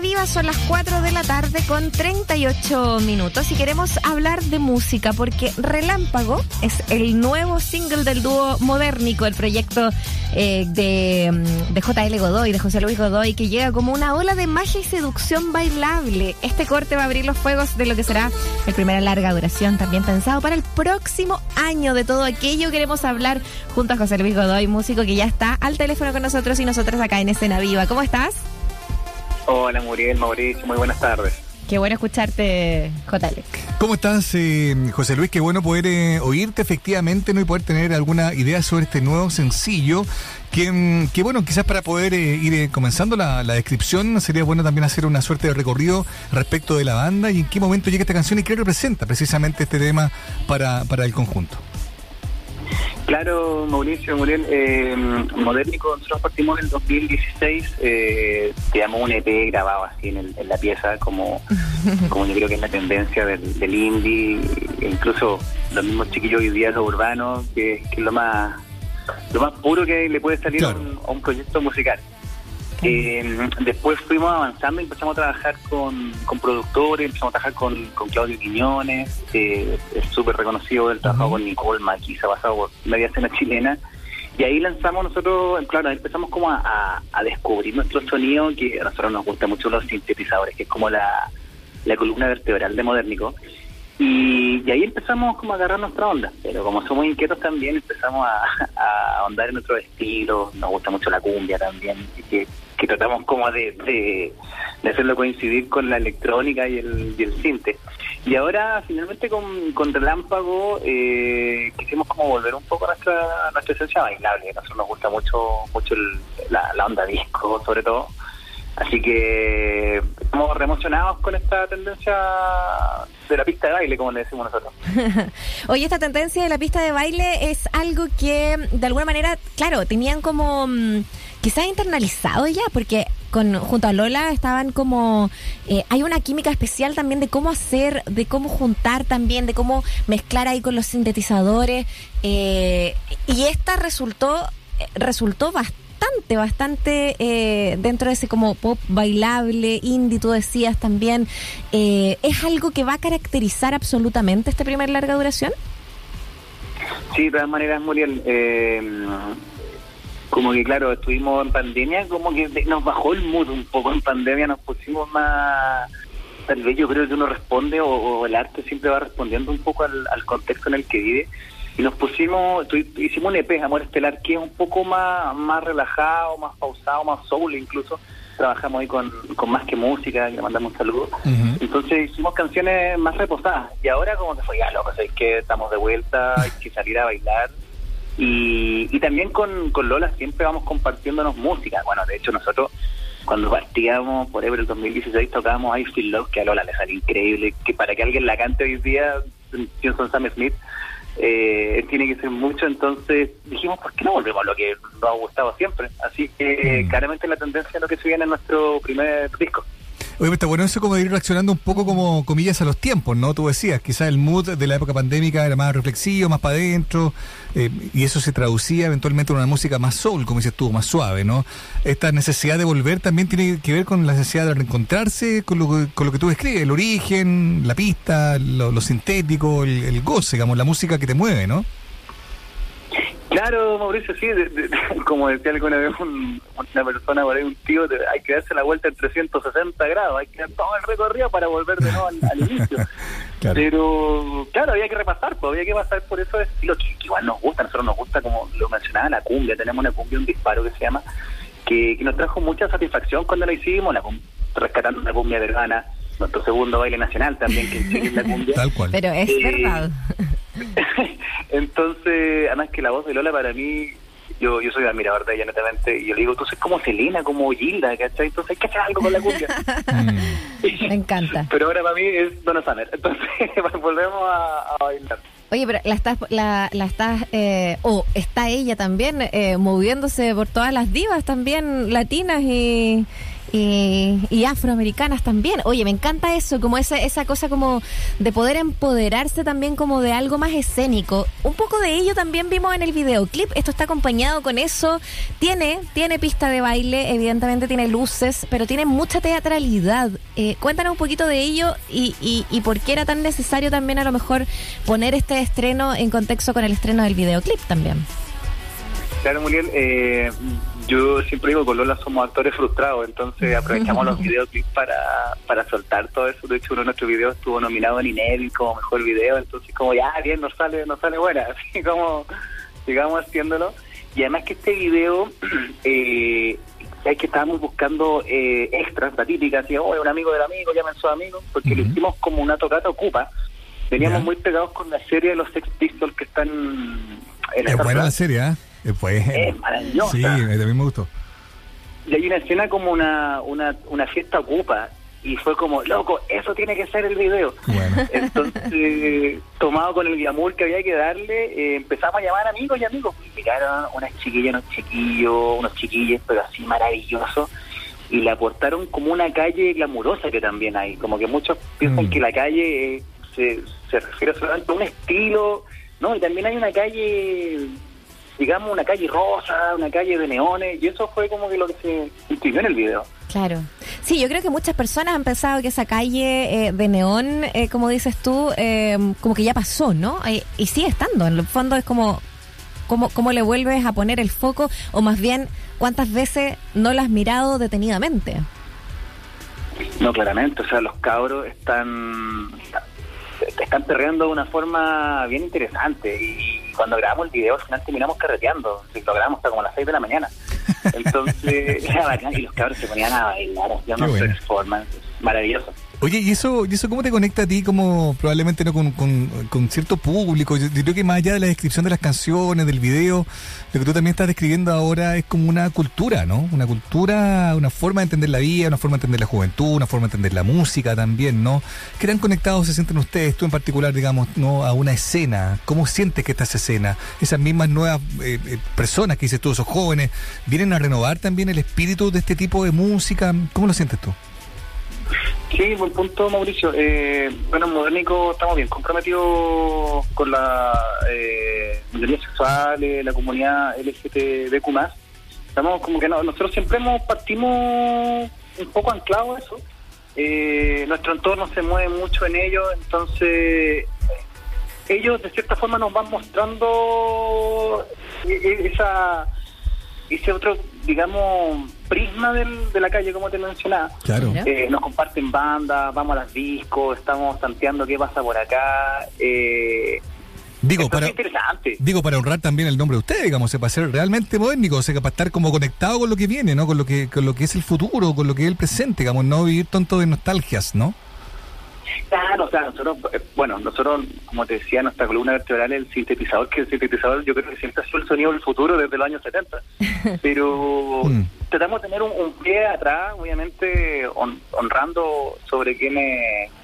[SPEAKER 3] viva, son las 4 de la tarde con 38 minutos y queremos hablar de música porque Relámpago es el nuevo single del dúo Modernico, el proyecto eh, de, mm, de JL Godoy, de José Luis Godoy, que llega como una ola de magia y seducción bailable. Este corte va a abrir los fuegos de lo que será el primera larga duración, también pensado para el próximo año. De todo aquello queremos hablar junto a José Luis Godoy, músico que ya está al teléfono con nosotros y nosotras acá en escena viva. ¿Cómo estás?
[SPEAKER 9] Hola Muriel, Mauricio, muy buenas tardes.
[SPEAKER 3] Qué bueno escucharte, JL.
[SPEAKER 2] ¿Cómo estás, eh, José Luis? Qué bueno poder eh, oírte efectivamente ¿no? y poder tener alguna idea sobre este nuevo sencillo. Que, mm, que bueno, quizás para poder eh, ir eh, comenzando la, la descripción, sería bueno también hacer una suerte de recorrido respecto de la banda y en qué momento llega esta canción y qué representa precisamente este tema para, para el conjunto.
[SPEAKER 9] Claro, Mauricio, Muriel, eh, Modernico, nosotros partimos en el 2016, eh, teníamos un EP grabado así en, el- en la pieza, como, <laughs> como yo creo que es la tendencia del, del indie, e incluso los mismos chiquillos hoy día, los urbanos, que, que es lo más lo más puro que le puede salir a, un, a un proyecto musical. Eh, después fuimos avanzando y empezamos a trabajar con, con productores, empezamos a trabajar con, con Claudio Quiñones, eh, es súper reconocido, él trabajó con Nicole Maquis, ha pasado por media escena chilena. Y ahí lanzamos nosotros, claro, ahí empezamos como a, a- a descubrir nuestro sonido, que a nosotros nos gusta mucho los sintetizadores, que es como la, la columna vertebral de Modernico. Y, y ahí empezamos como a agarrar nuestra onda, pero como somos inquietos también empezamos a, <laughs> a ahondar en otros estilos, nos gusta mucho la cumbia también, que, que tratamos como de, de, hacerlo coincidir con la electrónica y el, y el cinte. Y ahora finalmente con, con Relámpago eh, quisimos como volver un poco a nuestra, nuestra esencia bailable, a nosotros nos gusta mucho, mucho el- la, la onda disco sobre todo. Así que estamos re emocionados con esta tendencia de la pista de baile, como le decimos nosotros. <laughs>
[SPEAKER 3] Oye, esta tendencia de la pista de baile es algo que de alguna manera, claro, tenían como mm, quizás internalizado ya, porque con junto a Lola estaban como eh, hay una química especial también de cómo hacer, de cómo juntar también, de cómo mezclar ahí con los sintetizadores eh, y esta resultó eh, resultó bastante bastante eh, dentro de ese como pop bailable, indie, tú decías también. Eh, ¿Es algo que va a caracterizar absolutamente este primer larga duración?
[SPEAKER 9] Sí, de todas maneras, Muriel, eh, como que claro, estuvimos en pandemia, como que nos bajó el mood un poco en pandemia, nos pusimos más, tal vez yo creo que uno responde o, el arte siempre va respondiendo un poco al contexto en el que vive. Y nos pusimos, tu- hicimos un EP, Amor Estelar, que es un poco más, más relajado, más pausado, más soul incluso. Trabajamos ahí con, con Más que Música, le mandamos un saludo. Entonces hicimos canciones más reposadas y ahora como que fue ya loco, es que estamos de vuelta, hay que salir a bailar. Y, y también con, con Lola siempre vamos compartiéndonos música. Bueno, de hecho nosotros cuando partíamos por ahí por el 2016 tocábamos I Feel Love, que a Lola le salió increíble, que para que alguien la cante hoy día, pienso en Sam Smith, eh, tiene que ser mucho, entonces dijimos, ¿por qué no volvemos a lo que nos ha gustado siempre? Así que claramente la tendencia es lo que se viene en nuestro primer disco.
[SPEAKER 2] Oye, está bueno eso como de ir reaccionando un poco como comillas a los tiempos, ¿no? Tú decías, quizás el mood de la época pandémica era más reflexivo, más para adentro, eh, y eso se traducía eventualmente en una música más soul, como dices tú, más suave, ¿no? Esta necesidad de volver también tiene que ver con la necesidad de reencontrarse con lo, con lo que tú describes, el origen, la pista, lo, lo sintético, el, el goce, digamos, la música que te mueve, ¿no?
[SPEAKER 9] Claro, Mauricio, sí, de- de- <laughs> como decía alguna vez un- una persona por ahí, un tío, de- hay que darse la vuelta en 360 grados, hay que dar todo el recorrido para volver de nuevo al, al inicio. <laughs> Pero, claro, había que repasar, pues había que pasar por esos estilos que, que igual nos gusta, a nosotros nos gusta, como lo mencionaba, la cumbia, tenemos una cumbia, un disparo que se llama, que, que nos trajo mucha satisfacción cuando la hicimos, la cum- rescatando la cumbia peruana, nuestro segundo baile nacional también, que es la cumbia.
[SPEAKER 2] Tal cual.
[SPEAKER 3] Pero es
[SPEAKER 9] Eh,
[SPEAKER 3] verdad. <laughs>
[SPEAKER 9] Entonces, además que la voz de Lola para mí, yo yo soy admirador de ella netamente, y yo le digo, tú eres como Selena, como Gilda, ¿cachai? Entonces hay que hacer algo con la cumbia. <laughs>
[SPEAKER 3] Me encanta.
[SPEAKER 9] Pero ahora para mí es Donna Summer, entonces <laughs> volvemos a, a bailar.
[SPEAKER 3] Oye, pero la estás, la, la estás, eh, o está ella también eh, moviéndose por todas las divas también latinas y, y, y afroamericanas también. Oye, me encanta eso, como esa, esa cosa como de poder empoderarse también como de algo más escénico. Un poco de ello también vimos en el videoclip. Esto está acompañado con eso. Tiene, tiene pista de baile, evidentemente tiene luces, pero tiene mucha teatralidad. Eh, cuéntanos un poquito de ello y, y, por qué era tan necesario también a lo mejor poner este estreno en contexto con el estreno del videoclip también.
[SPEAKER 9] Claro, Muriel, eh, yo siempre digo, con Lola somos actores frustrados, entonces <laughs> aprovechamos los videoclips para, para soltar todo eso. De hecho, uno de nuestros videos estuvo nominado en Inédit como mejor video, entonces como ya, bien, nos sale, nos sale buena, <laughs> así como sigamos haciéndolo. Y además que este video, <clears throat> eh, es que estábamos buscando eh, extras, la típica, así, oh, un amigo del amigo, llamen su amigo, porque lo hicimos como una tocata ocupa. Veníamos
[SPEAKER 2] Ya.
[SPEAKER 9] muy pegados con la serie de los Sex Pistols que están en
[SPEAKER 2] Es buena la serie, ¿ah? Es buena.
[SPEAKER 9] Es maravillosa.
[SPEAKER 2] Sí, a mí me gustó.
[SPEAKER 9] Y hay una escena como una, una, una fiesta ocupa. Y fue como, loco, eso tiene que ser el video.
[SPEAKER 2] Bueno. <laughs>
[SPEAKER 9] Entonces, tomado con el glamour que había que darle, eh, empezamos a llamar amigos y amigos. Y llegaron unas chiquillas, unos chiquillos, unos chiquillos, pero así maravillosos. Y la aportaron como una calle glamurosa que también hay. Como que muchos piensan
[SPEAKER 2] Mm.
[SPEAKER 9] que la calle eh, se, se refiere solamente a un estilo. No, y también hay una calle, digamos, una calle rosa, una calle de neones. Y eso fue como que lo que se imprimió en el video.
[SPEAKER 3] Claro. Sí, yo creo que muchas personas han pensado que esa calle eh, de neón, eh, como dices tú, eh, como que ya pasó, ¿no? Eh, y sigue estando. En el fondo es como, como, cómo le vuelves a poner el foco, o más bien, cuántas veces no la has mirado detenidamente.
[SPEAKER 9] No, claramente, o sea, los cabros están están perreando de una forma bien interesante y cuando grabamos el video al final terminamos carreteando, lo grabamos hasta como a las 6 de la mañana. <laughs> Entonces, <laughs> era bacán y los cabros se ponían a bailar, hacían unos performances maravillosos.
[SPEAKER 2] Oye, ¿y eso, ¿y eso cómo te conecta a ti como probablemente no con, con- cierto público? Yo, yo creo que más allá de la descripción de las canciones, del video, lo que tú también estás describiendo ahora es como una cultura, ¿no? Una cultura, una forma de entender la vida, una forma de entender la juventud, una forma de entender la música también, ¿no? ¿Qué tan conectados se sienten ustedes, tú en particular, digamos, no a una escena? ¿Cómo sientes que esta es escena? Esas mismas nuevas eh, eh, personas que dices tú, esos jóvenes, ¿vienen a renovar también el espíritu de este tipo de música? ¿Cómo lo sientes tú?
[SPEAKER 9] Sí, buen punto, Mauricio. Eh, bueno, en Modernico estamos bien comprometidos con la eh, minoría sexual, eh, la comunidad LGTBQ+. Estamos como que no, nosotros siempre hemos partimos un poco anclados a eso. Eh, nuestro entorno se mueve mucho en ello, entonces ellos de cierta forma nos van mostrando e- e- esa ese otro, digamos, prisma del, de la calle, como te mencionaba.
[SPEAKER 2] Claro.
[SPEAKER 9] Eh, nos comparten bandas, vamos a las discos, estamos tanteando qué pasa por acá. Eh,
[SPEAKER 2] Digo,
[SPEAKER 9] esto
[SPEAKER 2] para. Digo, honrar también el nombre de usted, digamos, sea, para ser realmente modernico, o sea, para estar como conectado con lo que viene, ¿no? Con lo que, con lo que es el futuro, con lo que es el presente, digamos, no vivir tanto de nostalgias, ¿no?
[SPEAKER 9] Claro, o sea, nosotros, eh, bueno, nosotros, como te decía, nuestra columna vertebral es el sintetizador, que el sintetizador yo creo que siempre ha sido el sonido del futuro desde los años 70. <laughs> Pero
[SPEAKER 2] Mm.
[SPEAKER 9] tratamos de tener un, un pie atrás, obviamente hon- honrando sobre quién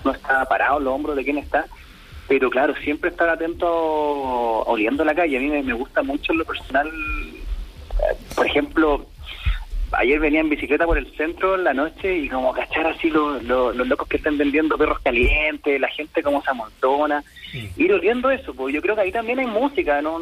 [SPEAKER 9] no está parado, los hombros de quién está. Pero claro, siempre estar atento oliendo la calle. A mí me, me gusta mucho en lo personal, eh, por ejemplo, ayer venía en bicicleta por el centro en la noche y como cachar así los, los, los locos que están vendiendo perros calientes, la gente como se amontona, ir oliendo eso, pues yo creo que ahí también hay música, no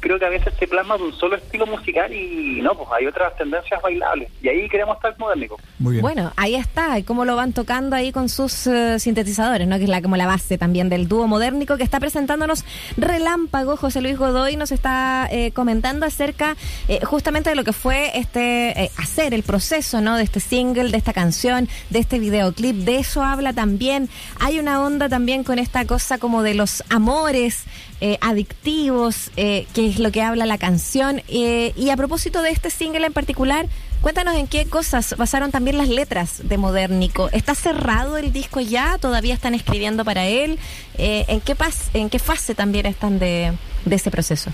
[SPEAKER 9] creo que a veces se plasma de un solo estilo musical y no, pues hay otras tendencias bailables y ahí queremos estar modernicos.
[SPEAKER 2] Muy bien.
[SPEAKER 3] Bueno, ahí está, y cómo lo van tocando ahí con sus eh, sintetizadores, ¿no? Que es la, como la base también del dúo modernico que está presentándonos Relámpago. José Luis Godoy nos está eh, comentando acerca eh, justamente de lo que fue este eh, hacer el proceso, ¿no? De este single, de esta canción, de este videoclip. De eso habla también. Hay una onda también con esta cosa como de los amores eh, adictivos, eh, que es lo que habla la canción. Eh, y a propósito de este single en particular, cuéntanos en qué cosas basaron también las letras de Modernico. ¿Está cerrado el disco ya? ¿Todavía están escribiendo para él? ¿en, qué ¿En qué fase también están de, de ese proceso?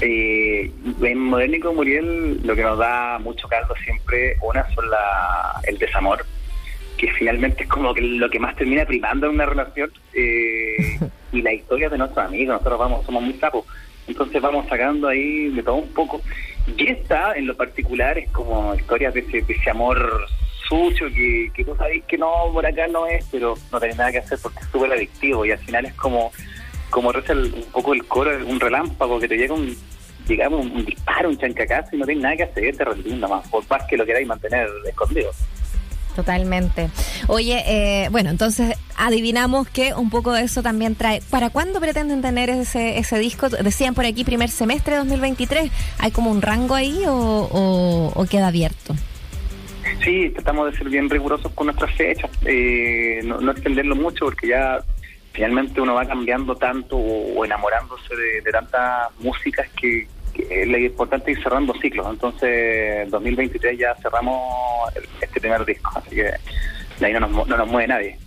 [SPEAKER 9] Eh, en Modernico Muriel lo que nos da mucho caldo siempre, una son la, el desamor, que finalmente es como que lo que más termina primando en una relación, eh, <laughs> y la historia de nuestros amigos, nosotros vamos, somos muy sapos, entonces vamos sacando ahí de todo un poco. Y esta, en lo particular, es como historias de ese, de ese amor sucio que, que tú sabes que no, por acá no es, pero no tenés nada que hacer porque es súper adictivo y al final es como como reza el- un poco el coro, un relámpago que te llega un, digamos, un disparo, un chancacazo y no tienes nada que hacer, te rendir más, por más que lo queráis mantener escondido.
[SPEAKER 3] Totalmente. Oye, eh, bueno, entonces adivinamos que un poco de eso también trae. ¿Para cuándo pretenden tener ese, ese disco? Decían por aquí primer semestre de 2023. ¿Hay como un rango ahí o, o- o queda abierto?
[SPEAKER 9] Sí, tratamos de ser bien rigurosos con nuestras fechas, eh, no, no extenderlo mucho porque ya finalmente uno va cambiando tanto o, enamorándose de, tantas músicas que,
[SPEAKER 10] que lo importante es ir cerrando ciclos. Entonces, 2023 ya cerramos este primer disco, así que de ahí no nos, no nos mueve nadie.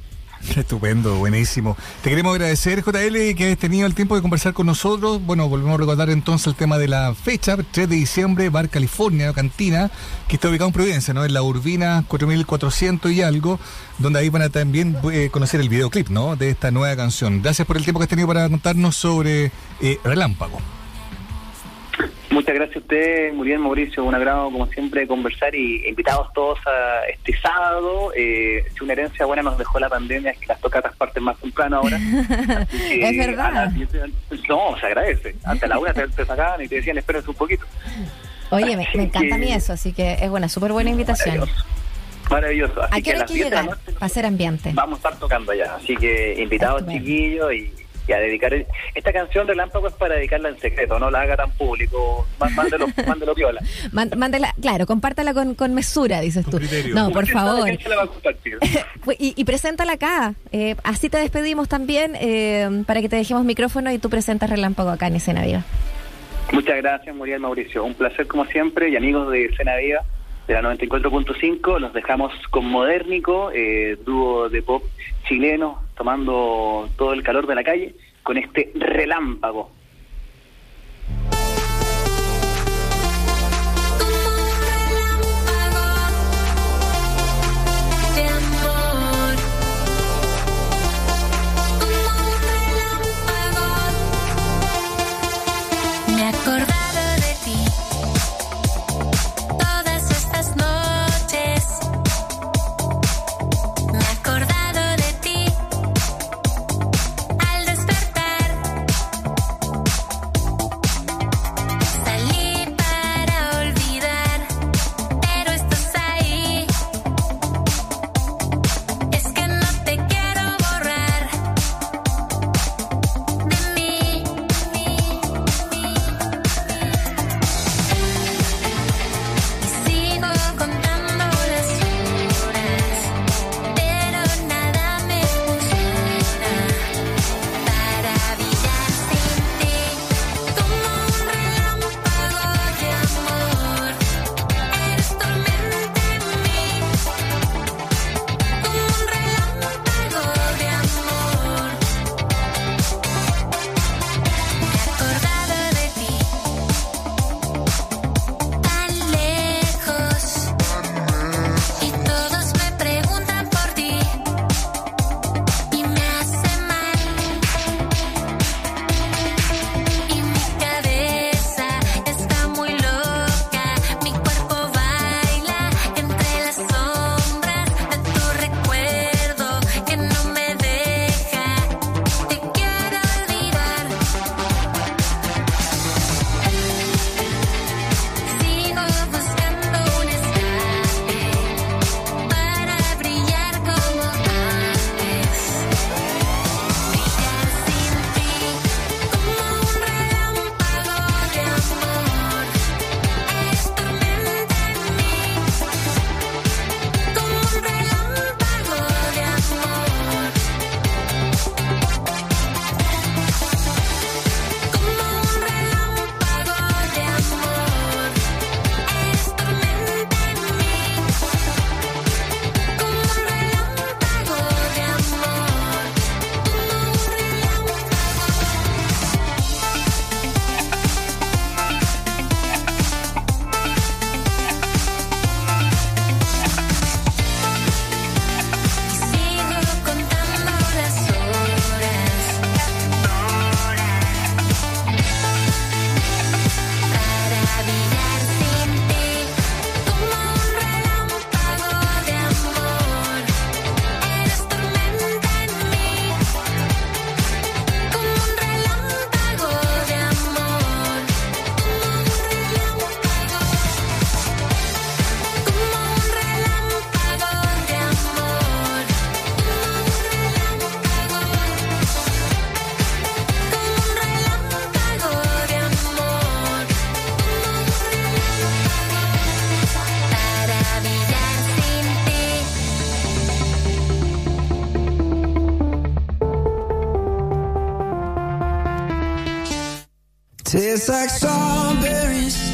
[SPEAKER 10] <laughs>
[SPEAKER 2] Estupendo, buenísimo. Te queremos agradecer, JL, que hayas tenido el tiempo de conversar con nosotros. Bueno, volvemos a recordar entonces el tema de la fecha, 3 de diciembre, Bar California, Cantina, que está ubicado en Providencia, ¿no? En la Urbina 4400 y algo, donde ahí van a también eh, conocer el videoclip, ¿no? De esta nueva canción. Gracias por el tiempo que has tenido para contarnos sobre eh, Relámpago.
[SPEAKER 10] Muchas gracias a usted, Muriel Mauricio, un agrado como siempre conversar y invitados todos a este sábado. Eh, si una herencia buena nos dejó la pandemia es que las tocatas parten más temprano ahora. Así <laughs> que
[SPEAKER 3] Es verdad.
[SPEAKER 10] las no, se agradece. Hasta la una te, te sacaban y te decían espérense un poquito.
[SPEAKER 3] Oye, me, me encanta a mí
[SPEAKER 10] que-
[SPEAKER 3] eso, así que es buena, súper buena invitación.
[SPEAKER 10] Maravilloso. Maravilloso. Así
[SPEAKER 3] ¿A qué hora hay que
[SPEAKER 10] 10 de la
[SPEAKER 3] llegar para hacer ambiente?
[SPEAKER 10] vamos a estar tocando allá. Así que invitados chiquillos y, y a dedicar. Esta canción Relámpago es para dedicarla en secreto, no la haga tan público. Má- Mándelo, <laughs> mándelo piola.
[SPEAKER 3] Man- Mándela, claro, compártala con, con mesura, dices tú.
[SPEAKER 2] criterio.
[SPEAKER 3] No, por favor.
[SPEAKER 10] la <laughs>
[SPEAKER 3] Y, y preséntala acá. Eh, así te despedimos también eh, para que te dejemos micrófono y tú presentas Relámpago acá en Escena Viva.
[SPEAKER 10] Muchas gracias, Muriel Mauricio. Un placer como siempre y amigos de Escena Viva de la 94.5. Los dejamos con Modernico, eh, dúo de pop chileno, tomando todo el calor de la calle con este relámpago.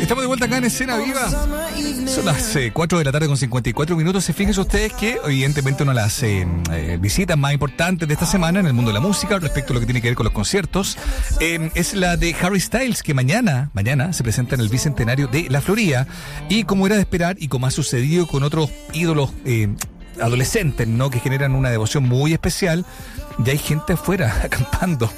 [SPEAKER 2] Estamos de vuelta acá en Escena Viva. Son las eh, 4 de la tarde con 54 minutos. Y fíjense ustedes que, evidentemente, una de las eh, eh, visitas más importantes de esta semana en el mundo de la música, respecto a lo que tiene que ver con los conciertos, eh, es la de Harry Styles, que mañana, mañana se presenta en el bicentenario de La Florida. Y como era de esperar, y como ha sucedido con otros ídolos adolescentes, ¿no? Que generan una devoción muy especial. Ya hay gente afuera <laughs> acampando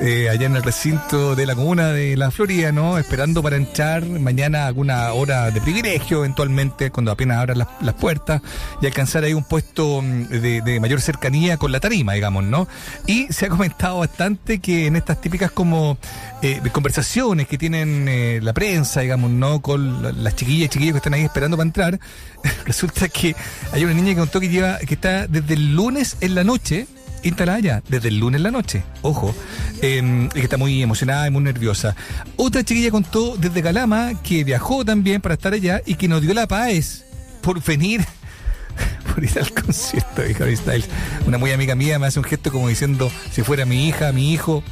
[SPEAKER 2] eh, allá en el recinto de la comuna de la Florida, ¿no? Esperando para entrar mañana alguna hora de privilegio, eventualmente, cuando apenas abran las, puertas y alcanzar ahí un puesto mm, de, mayor cercanía con la tarima, digamos, ¿no? Y se ha comentado bastante que en estas típicas como eh, conversaciones que tienen eh, la prensa, digamos, ¿no? Con la- las chiquillas y chiquillos que están ahí esperando para entrar, <laughs> resulta que hay una niña que contó que lleva, que está desde el lunes en la noche instalada ya, desde el lunes en la noche, ojo, eh, que está muy emocionada y muy nerviosa. Otra chiquilla contó desde Calama que viajó también para estar allá y que nos dio la paz por venir <laughs> por ir al concierto de Harry Styles. Una muy amiga mía me hace un gesto como diciendo, si fuera mi hija, mi hijo,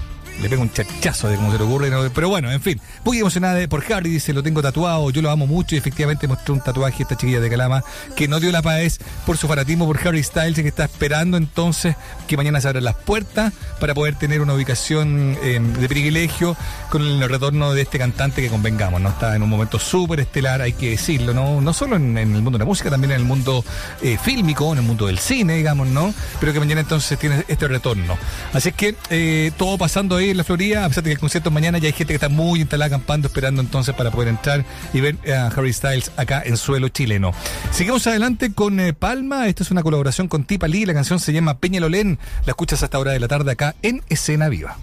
[SPEAKER 2] le pego un chachazo de cómo se le ocurre. Pero bueno, en fin, muy emocionada por Harry, dice, lo tengo tatuado, yo lo amo mucho y efectivamente mostró un tatuaje esta chiquilla de Calama que no dio la paz por su fanatismo por Harry Styles que está esperando entonces que mañana se abran las puertas para poder tener una ubicación eh, de privilegio con el retorno de este cantante que convengamos, ¿no? Está en un momento súper estelar, hay que decirlo, ¿no? No solo en, en el mundo de la música, también en el mundo eh, fílmico, en el mundo del cine, digamos, ¿no? Pero que mañana entonces tiene este retorno. Así es que eh, todo pasando ahí en la Florida, a pesar de que el concierto mañana, ya hay gente que está muy instalada acampando, esperando entonces para poder entrar y ver a Harry Styles acá en suelo chileno. Seguimos adelante con eh, Palma, esta es una colaboración con Tipa Lee, la canción se llama Peñalolén, la escuchas hasta hora de la tarde acá en Escena Viva.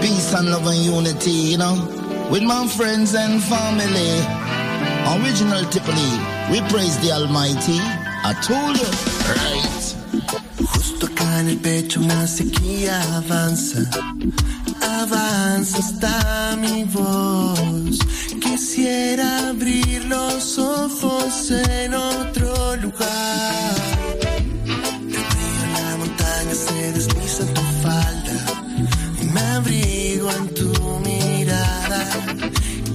[SPEAKER 11] Peace and love and unity, you know. With my friends and family. Original Tiffany, we praise the Almighty. I told you, right.
[SPEAKER 4] Justo acá en el pecho una sequía avanza, avanza hasta mi voz. Quisiera abrir los ojos en otro lugar. En la montaña se desliza en tu falda y me abrigo en tu mirada.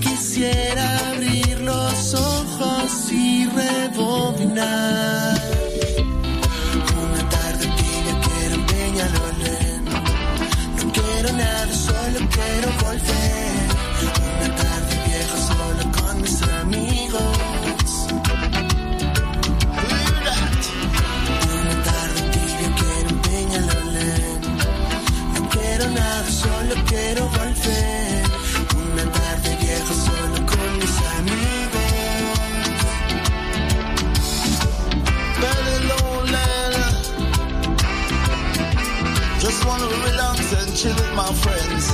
[SPEAKER 4] Quisiera abrir los ojos y rebobinar. Nada, solo quiero volver. Una tarde vieja solo con mis amigos. Una tarde tibia quiero en Peñalolén No quiero nada, solo quiero volver
[SPEAKER 11] chill with my friends.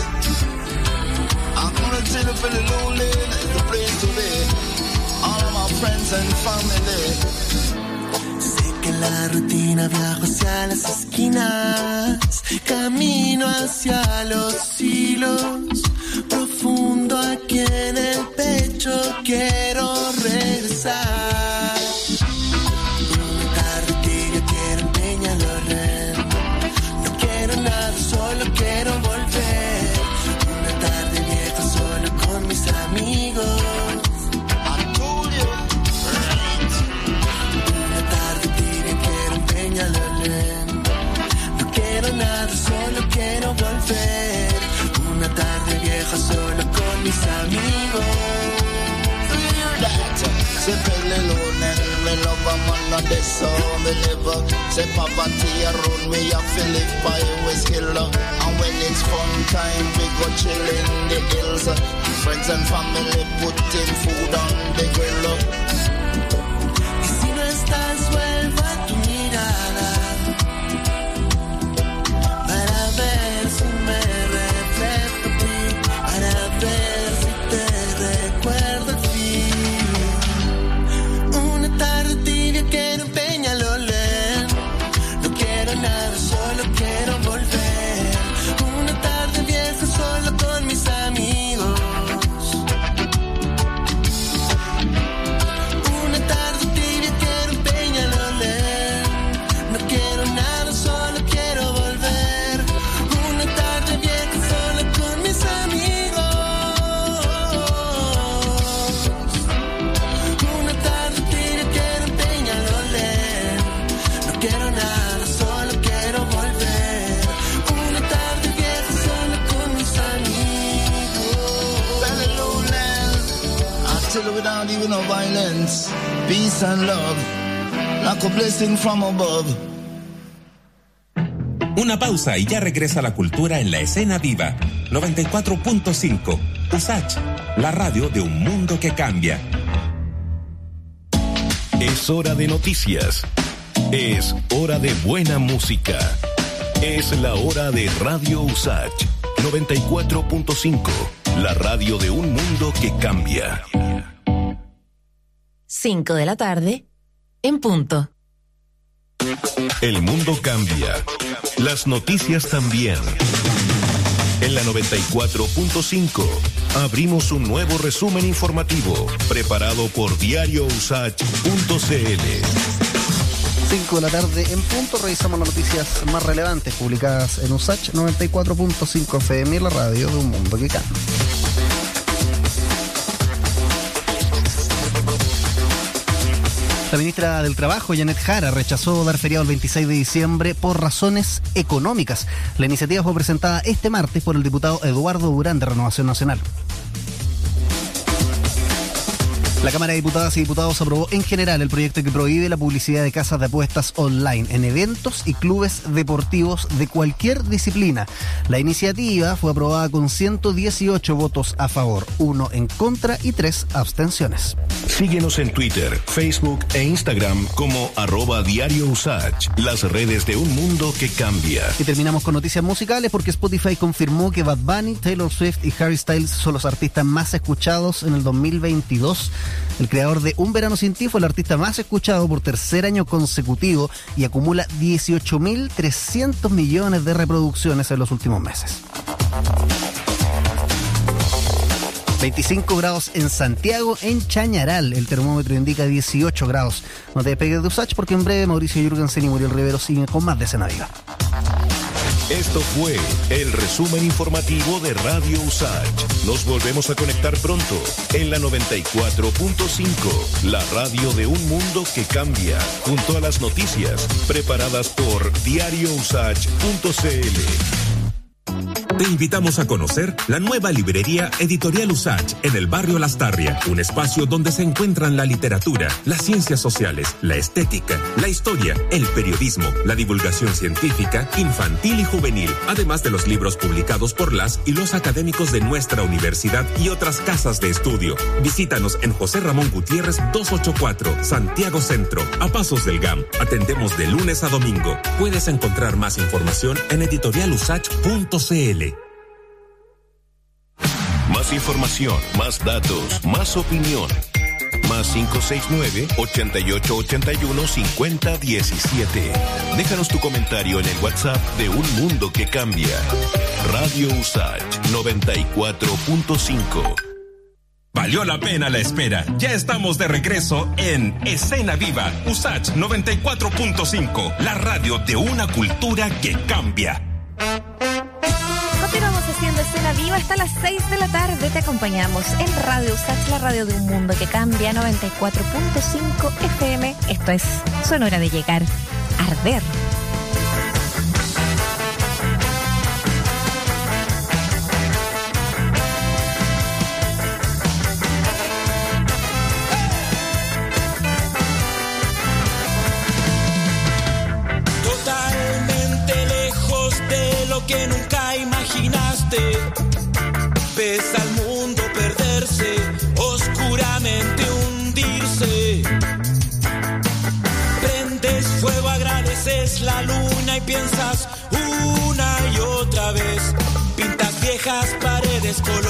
[SPEAKER 11] I'm gonna chill the lonely, it's the place to be. All my friends and family.
[SPEAKER 4] Sé que la rutina viajo hacia las esquinas, camino hacia los hilos, profundo aquí en el pecho quiero regresar.
[SPEAKER 11] On this song me live Say poverty around me, I feel it by whiskey And when it's fun time, we go chill in the hills Friends and family putting food on the grill
[SPEAKER 4] Y si no estás,
[SPEAKER 11] without even no violence. Peace and love, like a blessing from above.
[SPEAKER 1] Una pausa y ya regresa la cultura en la escena viva. 94.5. USACH, la radio de un mundo que cambia.
[SPEAKER 8] Es hora de noticias. Es hora de buena música. Es la hora de Radio Usach 94.5, la radio de un mundo que cambia.
[SPEAKER 7] 5 de la tarde, en punto.
[SPEAKER 8] El mundo cambia. Las noticias también. En la 94.5 abrimos un nuevo resumen informativo preparado por diariousach.cl.
[SPEAKER 12] 5 de la tarde en punto revisamos las noticias más relevantes publicadas en USACH 94.5 FM, la radio de un mundo que cambia. La ministra del Trabajo, Janet Jara, rechazó dar feriado el 26 de diciembre por razones económicas. La iniciativa fue presentada este martes por el diputado Eduardo Durán de Renovación Nacional. La Cámara de Diputadas y Diputados aprobó en general el proyecto que prohíbe la publicidad de casas de apuestas online en eventos y clubes deportivos de cualquier disciplina. La iniciativa fue aprobada con 118 votos a favor, uno en contra y tres abstenciones.
[SPEAKER 8] Síguenos en Twitter, Facebook e Instagram como arroba diario Usach, las redes de un mundo que cambia.
[SPEAKER 12] Y terminamos con noticias musicales porque Spotify confirmó que Bad Bunny, Taylor Swift y Harry Styles son los artistas más escuchados en el 2022. El creador de Un Verano Sin Ti fue el artista más escuchado por tercer año consecutivo y acumula 18.300 millones de reproducciones en los últimos meses. 25 grados en Santiago, en Chañaral. El termómetro indica 18 grados. No te despegues de Usach porque en breve Mauricio Jürgensen y Muriel Rivero siguen con más de Cena Viva.
[SPEAKER 8] Esto fue el resumen informativo de Radio Usach. Nos volvemos a conectar pronto en la 94.5, la radio de un mundo que cambia, junto a las noticias preparadas por diariousach.cl.
[SPEAKER 1] Te invitamos a conocer la nueva librería Editorial Usach en el barrio Lastarria, un espacio donde se encuentran la literatura, las ciencias sociales, la estética, la historia, el periodismo, la divulgación científica, infantil y juvenil, además de los libros publicados por las y los académicos de nuestra universidad y otras casas de estudio. Visítanos en José Ramón Gutiérrez 284, Santiago Centro, a pasos del GAM. Atendemos de lunes a domingo. Puedes encontrar más información en editorialusach.cl.
[SPEAKER 8] Más información, más datos, más opinión. Más 569-8881-5017. Déjanos tu comentario en el WhatsApp de Un Mundo que Cambia. Radio Usach 94.5.
[SPEAKER 1] Valió la pena la espera. Ya estamos de regreso en Escena Viva, USACH 94.5, la radio de una cultura que cambia.
[SPEAKER 3] Haciendo escena viva hasta las 6 de la tarde. Te acompañamos en Radio Usach, la radio de un mundo que cambia, 94.5 FM. Esto es Son hora de llegar. Arder.
[SPEAKER 13] Piensas una y otra vez. Pintas viejas paredes coloreando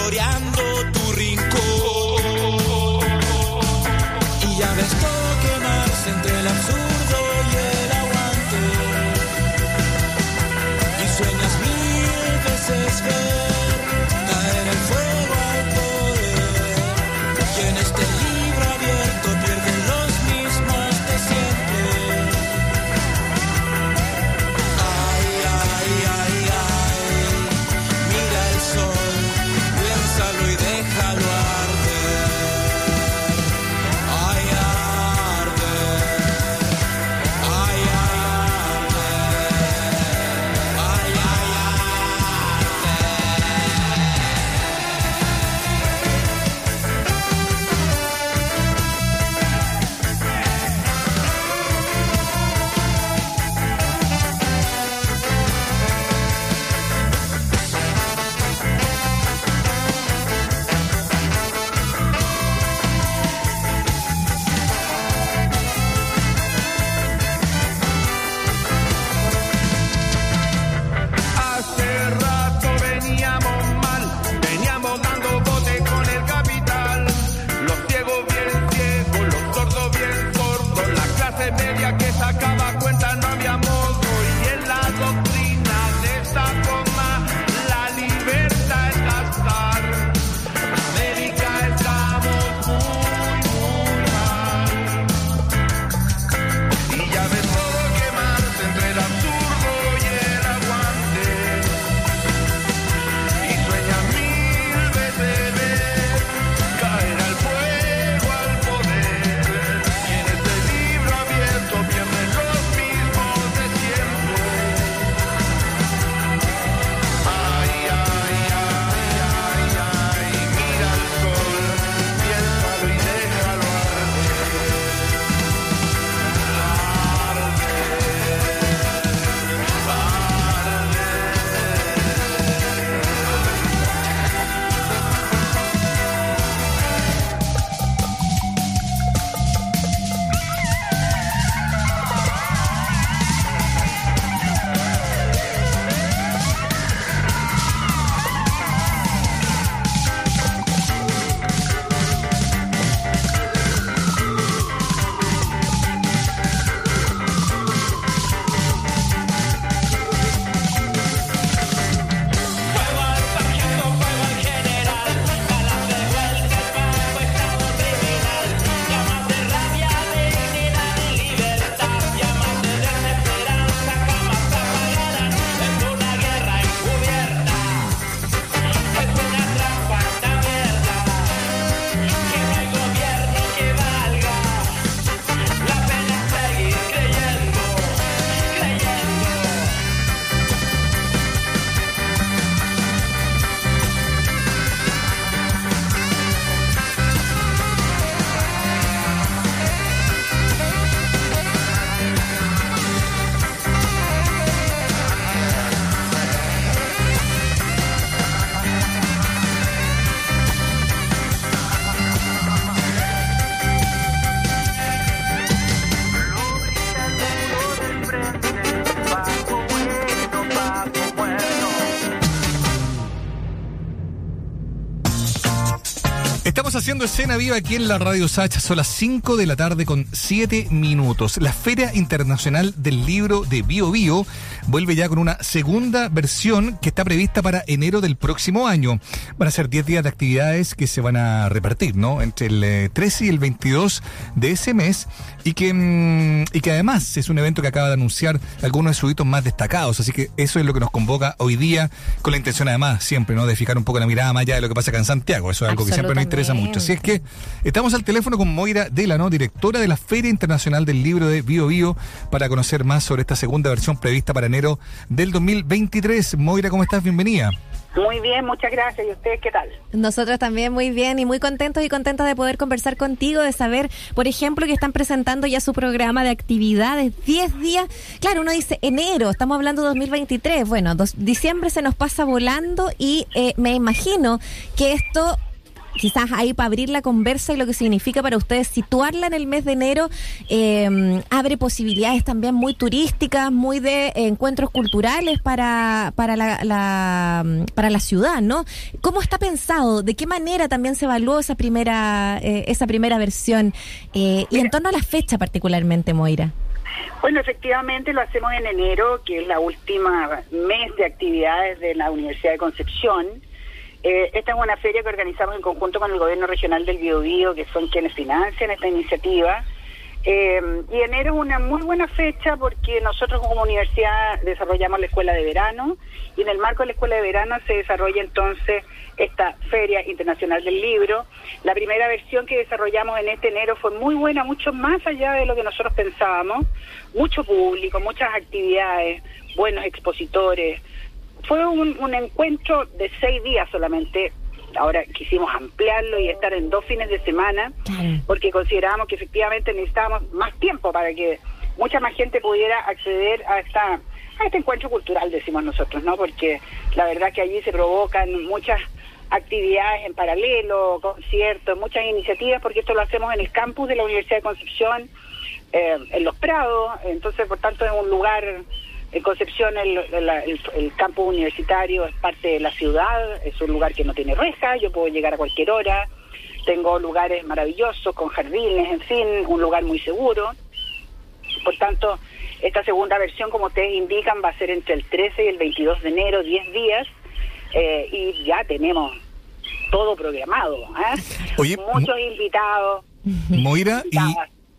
[SPEAKER 2] Escena viva aquí en la Radio Sacha. Son las 5 de la tarde con 7 minutos. La Feria Internacional del Libro de Bio Bio vuelve ya con una segunda versión que está prevista para enero del próximo año. Van a ser 10 días de actividades que se van a repartir, ¿no? Entre el eh, 13 y el 22 de ese mes y que, mm, y que además es un evento que acaba de anunciar algunos de sus hitos más destacados. Así que eso es lo que nos convoca hoy día con la intención además siempre, ¿no? De fijar un poco la mirada más allá de lo que pasa acá en Santiago. Eso es algo que siempre nos interesa mucho. Así es que estamos al teléfono con Moira Delano, directora de la Feria Internacional del Libro de Bio Bio, para conocer más sobre esta segunda versión prevista para enero del 2023. Moira, ¿cómo estás? Bienvenida.
[SPEAKER 14] Muy bien, muchas gracias. ¿Y ustedes qué tal?
[SPEAKER 3] Nosotros también muy bien y muy contentos y contentas de poder conversar contigo, de saber, por ejemplo, que están presentando ya su programa de actividades, 10 días. Claro, uno dice enero, estamos hablando de 2023. Bueno, dos- diciembre se nos pasa volando y eh, me imagino que esto quizás ahí para abrir la conversa y lo que significa para ustedes situarla en el mes de enero, eh, abre posibilidades también muy turísticas, muy de encuentros culturales para, para, la, la, para la ciudad, ¿no? ¿Cómo está pensado? ¿De qué manera también se evaluó esa primera, eh, esa primera versión? Eh, y en torno a la fecha particularmente, Moira.
[SPEAKER 14] Bueno, efectivamente lo hacemos en enero, que es la última mes de actividades de la Universidad de Concepción. Eh, esta es una feria que organizamos en conjunto con el Gobierno Regional del Biobío, que son quienes financian esta iniciativa. Eh, y enero es una muy buena fecha porque nosotros como universidad desarrollamos la escuela de verano y en el marco de la escuela de verano se desarrolla entonces esta Feria Internacional del Libro. La primera versión que desarrollamos en este enero fue muy buena, mucho más allá de lo que nosotros pensábamos. Mucho público, muchas actividades, buenos expositores. Fue un, un encuentro de seis días solamente. Ahora quisimos ampliarlo y estar en dos fines de semana porque considerábamos que efectivamente necesitábamos más tiempo para que mucha más gente pudiera acceder a esta a este encuentro cultural decimos nosotros no porque la verdad que allí se provocan muchas actividades en paralelo conciertos muchas iniciativas porque esto lo hacemos en el campus de la Universidad de Concepción eh, en los Prados. Entonces por tanto es un lugar en Concepción el, el, el- el campus universitario es parte de la ciudad, es un lugar que no tiene reja, yo puedo llegar a cualquier hora, tengo lugares maravillosos con jardines, en fin, un lugar muy seguro. Por tanto, esta segunda versión, como ustedes indican, va a ser entre el 13 y el 22 de enero, 10 días, eh, y ya tenemos todo programado. ¿eh?
[SPEAKER 2] Oye,
[SPEAKER 14] Muchos invitados.
[SPEAKER 2] Moira, y,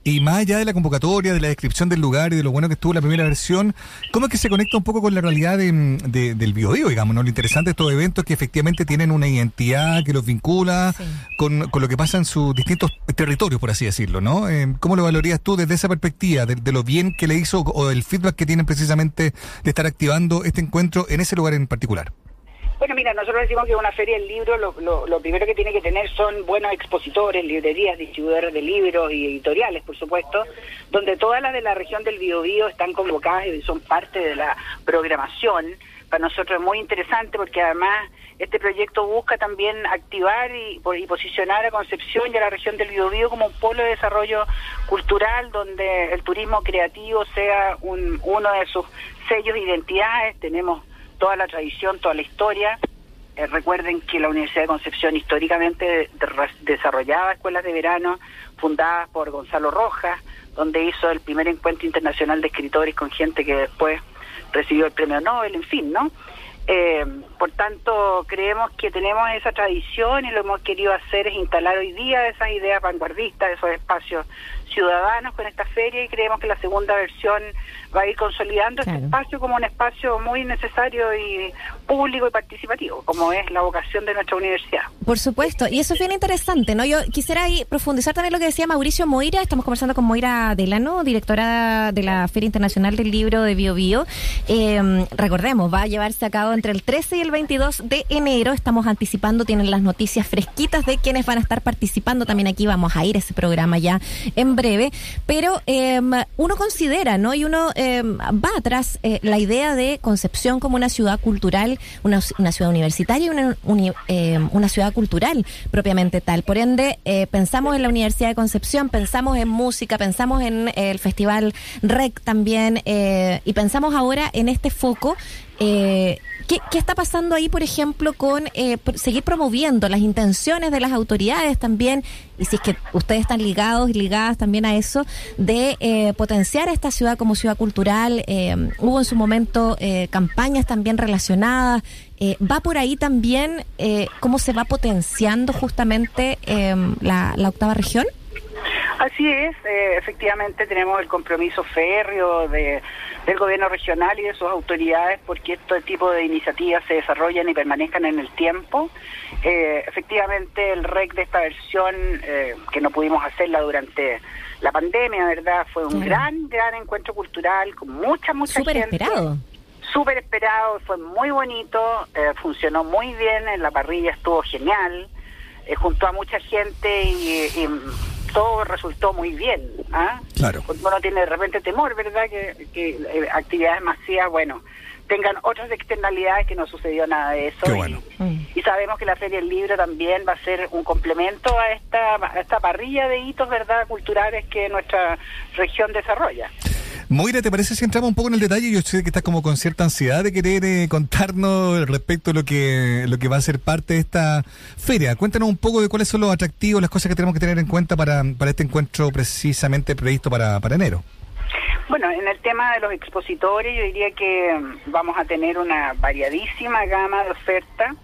[SPEAKER 2] y más allá de la convocatoria, de la descripción del lugar y de lo bueno que estuvo la primera versión, ¿cómo es que se conecta un poco con la realidad de, de- del biobío, digamos? ¿no? Lo interesante de estos eventos es que efectivamente tienen una identidad que los vincula con, con lo que pasa en sus distintos territorios, por así decirlo, ¿no? Eh, ¿Cómo lo valorías tú desde esa perspectiva, de, de lo bien que le hizo o del feedback que tienen precisamente de estar activando este encuentro en ese lugar en particular?
[SPEAKER 14] Bueno, mira, nosotros decimos que una feria del libro lo, lo, primero que tiene que tener son buenos expositores, librerías, distribuidores de libros y editoriales, por supuesto, donde todas las de la región del Biobío están convocadas y son parte de la programación. Para nosotros es muy interesante porque además este proyecto busca también activar y, y posicionar a Concepción y a la región del Biobío como un polo de desarrollo cultural donde el turismo creativo sea un, uno de sus sellos de identidades. Tenemos toda la tradición, toda la historia. Eh, recuerden que la Universidad de Concepción históricamente de- de- desarrollaba escuelas de verano fundadas por Gonzalo Rojas, donde hizo el primer encuentro internacional de escritores con gente que después recibió el premio Nobel, en fin, ¿no? Eh, por tanto, creemos que tenemos esa tradición y lo hemos querido hacer es instalar hoy día esas ideas vanguardistas, esos espacios ciudadanos con esta feria y creemos que la segunda versión va a ir consolidando este espacio como un espacio muy necesario y público y participativo, como es la vocación de nuestra universidad.
[SPEAKER 3] Por supuesto, y eso es bien interesante, ¿no? Yo quisiera ahí profundizar también lo que decía Mauricio Moira, estamos conversando con Moira Delano, directora de la Feria Internacional del Libro de Bio Bio. Eh, recordemos, va a llevarse a cabo entre el 13 y el 22 de enero, estamos anticipando, tienen las noticias fresquitas de quienes van a estar participando, también aquí vamos a ir a ese programa ya en breve, pero eh, uno considera, ¿no? Y uno eh, va atrás eh, la idea de Concepción como una ciudad cultural, una, ciudad universitaria y una, uni- eh, una ciudad cultural propiamente tal. Por ende, eh, pensamos en la Universidad de Concepción, pensamos en música, pensamos en el Festival REC también eh, y pensamos ahora en este foco ¿qué, está pasando ahí, por ejemplo, con eh, seguir promoviendo las intenciones de las autoridades también, y si es que ustedes están ligados y ligadas también a eso, de eh, potenciar esta ciudad como ciudad cultural? Eh, hubo en su momento eh, campañas también relacionadas. Eh, ¿Va por ahí también cómo se va potenciando justamente la, la octava región?
[SPEAKER 14] Así es, eh, efectivamente tenemos el compromiso férreo de, del gobierno regional y de sus autoridades porque este tipo de iniciativas se desarrollan y permanezcan en el tiempo. Eh, efectivamente el REC de esta versión, eh, que no pudimos hacerla durante la pandemia, ¿verdad? Fue un gran, gran encuentro cultural con mucha, mucha
[SPEAKER 3] Súper
[SPEAKER 14] gente.
[SPEAKER 3] esperado.
[SPEAKER 14] Súper esperado, fue muy bonito, eh, funcionó muy bien, en la parrilla estuvo genial, eh, juntó a mucha gente y, y todo resultó muy bien. ¿ah?
[SPEAKER 2] Claro.
[SPEAKER 14] Cuando uno tiene de repente temor, ¿verdad? Que, que eh, actividades masivas, bueno, tengan otras externalidades que no sucedió nada de eso.
[SPEAKER 2] Qué
[SPEAKER 14] y-
[SPEAKER 2] bueno.
[SPEAKER 14] y sabemos que la Feria del Libro también va a ser un complemento a esta, a esta parrilla de hitos verdad culturales que nuestra región desarrolla.
[SPEAKER 2] Moira, ¿te parece si entramos un poco en el detalle? Yo sé que estás como con cierta ansiedad de querer eh, contarnos respecto a lo que, lo que va a ser parte de esta feria. Cuéntanos un poco de cuáles son los atractivos, las cosas que tenemos que tener en cuenta para, para este encuentro precisamente previsto para, para enero.
[SPEAKER 14] Bueno, en el tema de los expositores, yo diría que vamos a tener una variadísima gama de ofertas.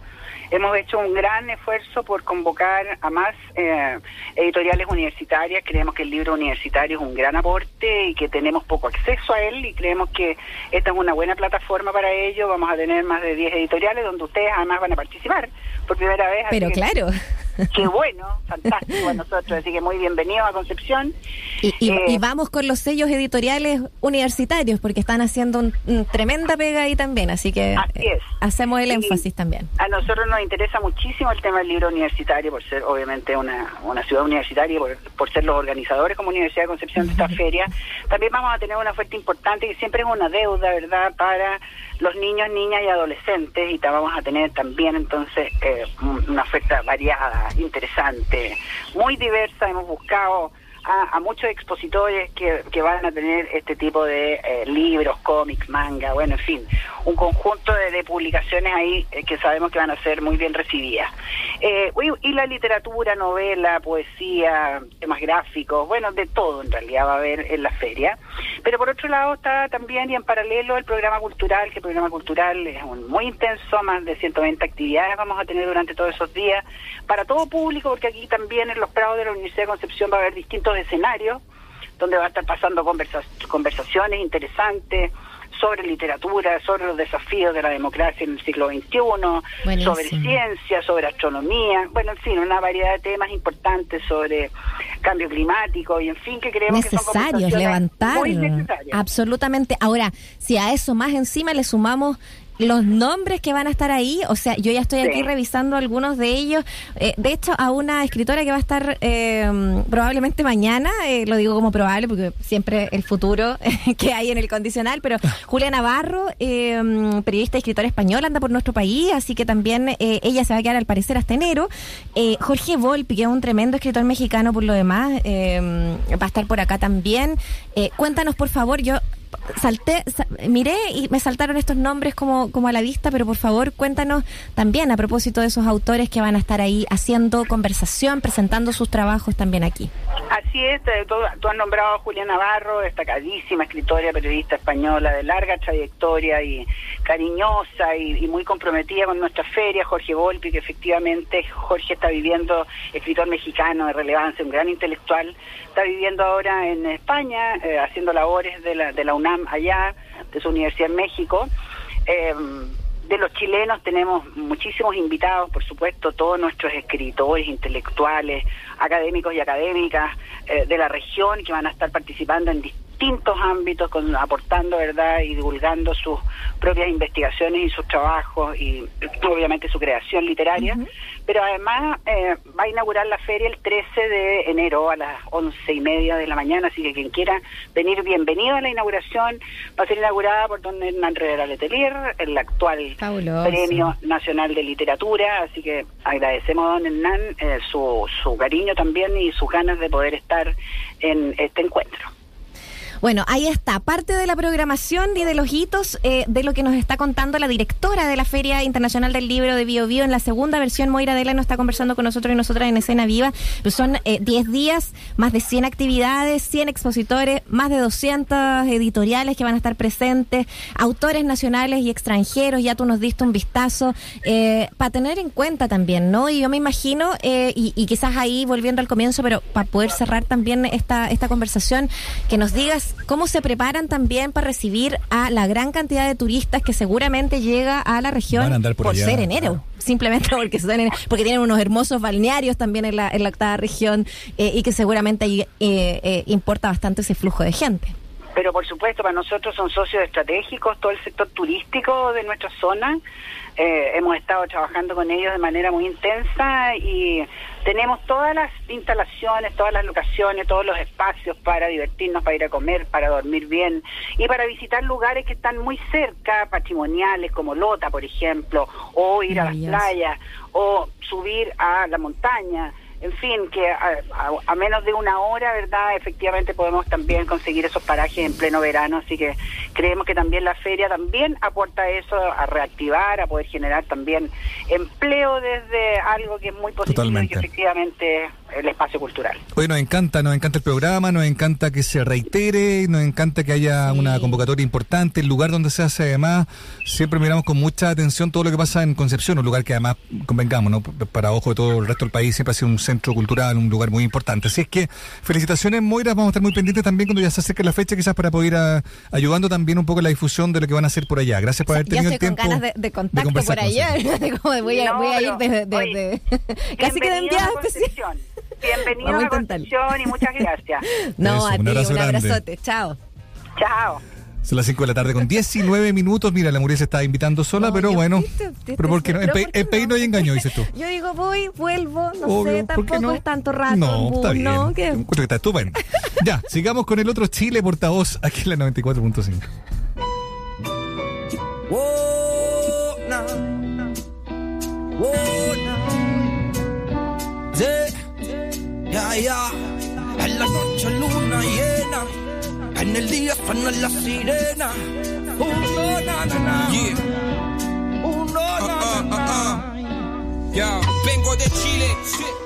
[SPEAKER 14] Hemos hecho un gran esfuerzo por convocar a más eh, editoriales universitarias. Creemos que el libro universitario es un gran aporte y que tenemos poco acceso a él y creemos que esta es una buena plataforma para ello. Vamos a tener más de 10 editoriales donde ustedes además van a participar por primera vez.
[SPEAKER 3] Pero
[SPEAKER 14] que-
[SPEAKER 3] claro. <laughs>
[SPEAKER 14] Qué bueno, fantástico a nosotros. Así que muy bienvenidos a Concepción.
[SPEAKER 3] Y, y-
[SPEAKER 14] Eh,
[SPEAKER 3] y vamos con los sellos editoriales universitarios, porque están haciendo un, un tremenda pega ahí también, así que
[SPEAKER 14] Así es.
[SPEAKER 3] hacemos el énfasis también.
[SPEAKER 14] A nosotros nos interesa muchísimo el tema del libro universitario, por ser obviamente una, una ciudad universitaria, por, por ser los organizadores como Universidad de Concepción de esta feria. También vamos a tener una oferta importante que siempre es una deuda, ¿verdad?, para los niños, niñas y adolescentes. Y vamos a tener también entonces eh, un- una oferta variada, interesante, muy diversa. Hemos buscado a, muchos expositores que, que van a tener este tipo de eh, libros, cómics, manga, bueno, en fin, un conjunto de, de publicaciones ahí eh, que sabemos que van a ser muy bien recibidas. Eh, y, y la literatura, novela, poesía, temas gráficos, bueno, de todo en realidad va a haber en la feria. Pero por otro lado está también y en paralelo el programa cultural, que el programa cultural es un- muy intenso, más de 120 actividades vamos a tener durante todos esos días, para todo público, porque aquí también en los prados de la Universidad de Concepción va a haber distintos escenarios, donde va a estar pasando conversa- conversaciones interesantes sobre literatura, sobre los desafíos de la democracia en el siglo XXI,
[SPEAKER 3] Buenísimo.
[SPEAKER 14] sobre ciencia, sobre astronomía, bueno, en fin, una variedad de temas importantes sobre cambio climático y en fin, que creemos que son
[SPEAKER 3] Necesarios, levantar.
[SPEAKER 14] muy necesarias.
[SPEAKER 3] Absolutamente. Ahora, si a eso más encima le sumamos los nombres que van a estar ahí, o sea, yo ya estoy aquí
[SPEAKER 14] Sí.
[SPEAKER 3] revisando algunos de ellos. Eh, de hecho, a una escritora que va a estar eh, probablemente mañana, eh, lo digo como probable porque siempre el futuro <laughs> que hay en el condicional, pero <laughs> Julia Navarro, eh, periodista y escritora española, anda por nuestro país, así que también eh, ella se va a quedar al parecer hasta enero. Eh, Jorge Volpi, que es un tremendo escritor mexicano por lo demás, eh, va a estar por acá también. Eh, cuéntanos, por favor, yo salté, sa- miré y me saltaron estos nombres como, como a la vista, pero por favor cuéntanos también a propósito de esos autores que van a estar ahí haciendo conversación, presentando sus trabajos también aquí.
[SPEAKER 14] Así es, tú, has nombrado a Julia Navarro, destacadísima escritora, periodista española de larga trayectoria y cariñosa y, muy comprometida con nuestra feria, Jorge Volpi, que efectivamente Jorge está viviendo, escritor mexicano de relevancia, un gran intelectual, está viviendo ahora en España, eh, haciendo labores de de la UNAM allá, de su universidad en México. Eh, de los chilenos tenemos muchísimos invitados, por supuesto, todos nuestros escritores, intelectuales, académicos y académicas eh, de la región que van a estar participando en distintos ámbitos, con, aportando verdad y divulgando sus propias investigaciones y sus trabajos y <clears throat> obviamente su creación literaria. Pero además eh, va a inaugurar la feria el 13 de enero a las once y media de la mañana, así que quien quiera venir, bienvenido a la inauguración. Va a ser inaugurada por don Hernán Rivera Letelier, el actual
[SPEAKER 3] Fabuloso.
[SPEAKER 14] Premio Nacional de Literatura, así que agradecemos a don Hernán eh, su, su cariño también y sus ganas de poder estar en este encuentro.
[SPEAKER 3] Bueno, ahí está, parte de la programación y de los hitos eh, de lo que nos está contando la directora de la Feria Internacional del Libro de Bio Bio en la segunda versión. Moira Dela nos está conversando con nosotros y nosotras en Escena Viva. Pues son eh, 10 días, más de 100 actividades, 100 expositores, más de 200 editoriales que van a estar presentes, autores nacionales y extranjeros. Ya tú nos diste un vistazo eh, para tener en cuenta también, ¿no? Y yo me imagino, eh, y, y quizás ahí volviendo al comienzo, pero para poder cerrar también esta, esta conversación, que nos digas cómo se preparan también para recibir a la gran cantidad de turistas que seguramente llega a la región
[SPEAKER 2] a por allá.
[SPEAKER 3] ser enero. Simplemente porque, son en- porque tienen unos hermosos balnearios también en la, en la octava región eh, y que seguramente ahí eh, eh, importa bastante ese flujo de gente.
[SPEAKER 14] Pero por supuesto, para nosotros son socios estratégicos todo el sector turístico de nuestra zona. Eh, hemos estado trabajando con ellos de manera muy intensa y tenemos todas las instalaciones, todas las locaciones, todos los espacios para divertirnos, para ir a comer, para dormir bien y para visitar lugares que están muy cerca, patrimoniales como Lota, por ejemplo, o ir a las playas, o subir a la montaña. En fin, que a, a- a menos de una hora, ¿verdad? Efectivamente podemos también conseguir esos parajes en pleno verano, así que creemos que también la feria también aporta eso a reactivar, a poder generar también empleo desde algo que es muy positivo
[SPEAKER 2] Totalmente.
[SPEAKER 14] y que efectivamente el espacio cultural.
[SPEAKER 2] Oye, nos encanta, nos encanta el programa, nos encanta que se reitere, nos encanta que haya una convocatoria importante, el lugar donde se hace además, siempre miramos con mucha atención todo lo que pasa en Concepción, un lugar que además, convengamos, ¿no? Para ojo de todo el resto del país, siempre ha sido un centro cultural, un lugar muy importante. Así es que felicitaciones, Moira, vamos a estar muy pendientes también cuando ya se acerque la fecha, quizás para poder ir a- ayudando también un poco en la difusión de lo que van a hacer por allá. Gracias por haber tenido
[SPEAKER 3] estoy
[SPEAKER 2] el
[SPEAKER 3] con
[SPEAKER 2] tiempo.
[SPEAKER 3] ganas de, de contacto
[SPEAKER 2] conversar
[SPEAKER 3] por
[SPEAKER 2] con
[SPEAKER 3] allá. <laughs> De voy, a,
[SPEAKER 14] No,
[SPEAKER 3] voy a ir
[SPEAKER 14] pero,
[SPEAKER 3] de, de-
[SPEAKER 14] oye,
[SPEAKER 3] de- <laughs> casi que de enviada especial.
[SPEAKER 14] Bienvenido
[SPEAKER 3] Vamos a
[SPEAKER 14] a. Concepción y muchas gracias. <laughs>
[SPEAKER 3] No,
[SPEAKER 2] Eso,
[SPEAKER 3] a
[SPEAKER 2] un
[SPEAKER 3] ti,
[SPEAKER 2] abrazo
[SPEAKER 3] un
[SPEAKER 2] grande.
[SPEAKER 3] abrazote. Chao.
[SPEAKER 14] Chao.
[SPEAKER 2] Son las 5 de la tarde con 19 minutos. Mira, la Muriel se está invitando sola, pero bueno. Pero ¿por qué no? Pe- Pein no hay engaño, dices tú. <laughs>
[SPEAKER 3] Yo digo, voy, vuelvo, no
[SPEAKER 2] Obvio,
[SPEAKER 3] sé,
[SPEAKER 2] ¿por qué
[SPEAKER 3] tampoco
[SPEAKER 2] no?
[SPEAKER 3] es tanto rato.
[SPEAKER 2] No, está bien.
[SPEAKER 3] ¿no? ¿Qué?
[SPEAKER 2] Encuentro que está estupendo. ya, <laughs> sigamos con el otro Chile portavoz aquí en la 94.5.
[SPEAKER 13] Whoa, nah. Whoa, Yeah, ya, ya. En la noche luna llena, en el día suenan las sirenas. Uno, na, na, na. Uno, na, na, na.
[SPEAKER 15] Ya, vengo de Chile, el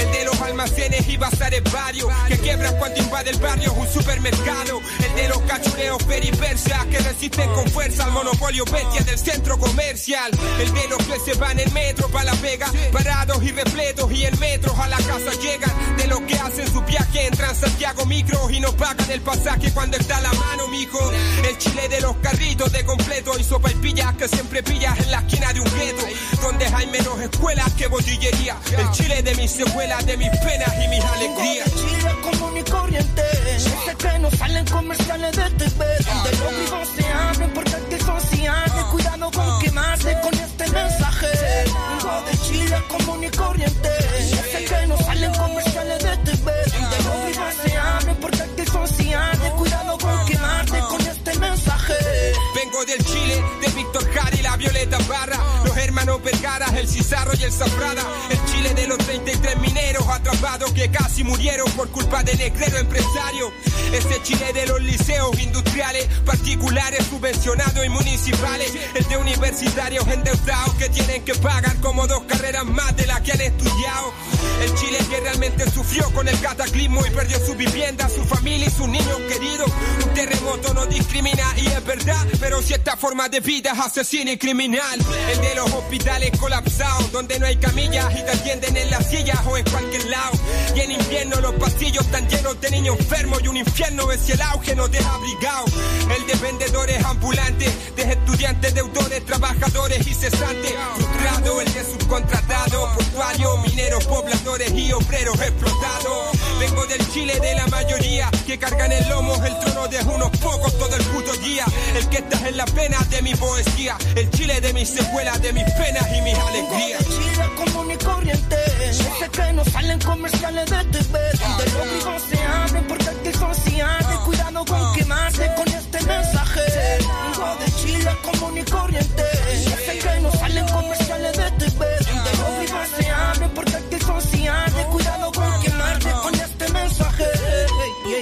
[SPEAKER 15] El de los almacenes y bazares varios. Que quiebran cuando invade el barrio un supermercado. El de los cachureos peripersas que resisten con fuerza al monopolio bestia del centro comercial. El de los que se van en metro pa' la pega. Parados y repletos y en metros a la casa llegan. De los que hacen su viaje en Transantiago Micro y no pagan el pasaje cuando está a la mano, mijo. El chile de los carritos de completo y sopa y pillas que siempre pillas en la esquina de un gueto. Donde hay menos escuelas que botillería. Chile de mis secuelas, de mis penas y mis alegrías.
[SPEAKER 13] Vengo de Chile común y corriente. Sé que no salen comerciales de TV. Donde los vivos se abren porque aquí sociales. Cuidado con quemarse con este mensaje. Vengo de Chile común y corriente. Sé que no salen comerciales de TV. Donde los vivos se abren porque aquí sociales. Cuidado con quemarte con este mensaje.
[SPEAKER 15] Vengo del Chile, de Víctor Jara y la Violeta Barra. Hermanos Vergara, el Cizarro y el Zafrada. El Chile de los 33 mineros atrapados que casi murieron por culpa de negrero empresario. Ese Chile de los liceos industriales, particulares, subvencionados y municipales. El de universitarios endeudados que tienen que pagar como dos carreras más de las que han estudiado. El Chile que realmente sufrió con el cataclismo y perdió su vivienda, su familia y sus niños queridos. Un terremoto no discrimina y es verdad, pero si esta forma de vida es asesina y criminal. El de los hospitales colapsados, donde no hay camillas y te atienden en las sillas o en cualquier lado. Y en invierno los pasillos están llenos de niños enfermos y un infierno es si el auge no te ha. El de vendedores ambulantes, de estudiantes, deudores, trabajadores y cesantes. Frustrado, el de subcontratado, portuario empresarios, mineros, pobladores y obreros explotados. Vengo del Chile de la mayoría que cargan el lomo el trono de unos pocos todo el puto día. El que está en la pena de mi poesía, el Chile de mis secuelas, de mis penas y mis alegrías.
[SPEAKER 13] Chile común y corriente. Sé que no salen comerciales de TV. Donde los ricos se abren son ciantes. Cuidado con quemarse con este mensaje. Vengo de Chile común y corriente. Sé que no salen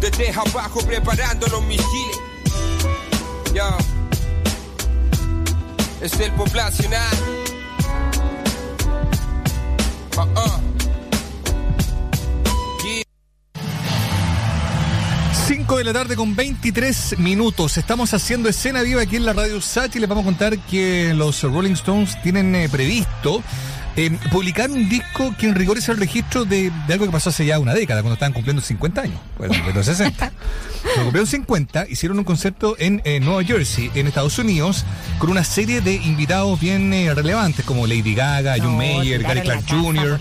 [SPEAKER 15] Desde abajo preparando los misiles. Ya. Es el poblacional. Ah, ah.
[SPEAKER 2] 5 de la tarde con 23 minutos. Estamos haciendo escena viva aquí en la radio Sach y les vamos a contar que los Rolling Stones tienen eh, previsto eh, publicar un disco que en rigor es el registro de, de algo que pasó hace ya una década, cuando estaban cumpliendo 50 años. Bueno, en los 60. <laughs> Cuando cumplieron 50, hicieron un concierto en eh, Nueva Jersey, en Estados Unidos, con una serie de invitados bien eh, relevantes como Lady Gaga, John Mayer, Gary Clark Jr.,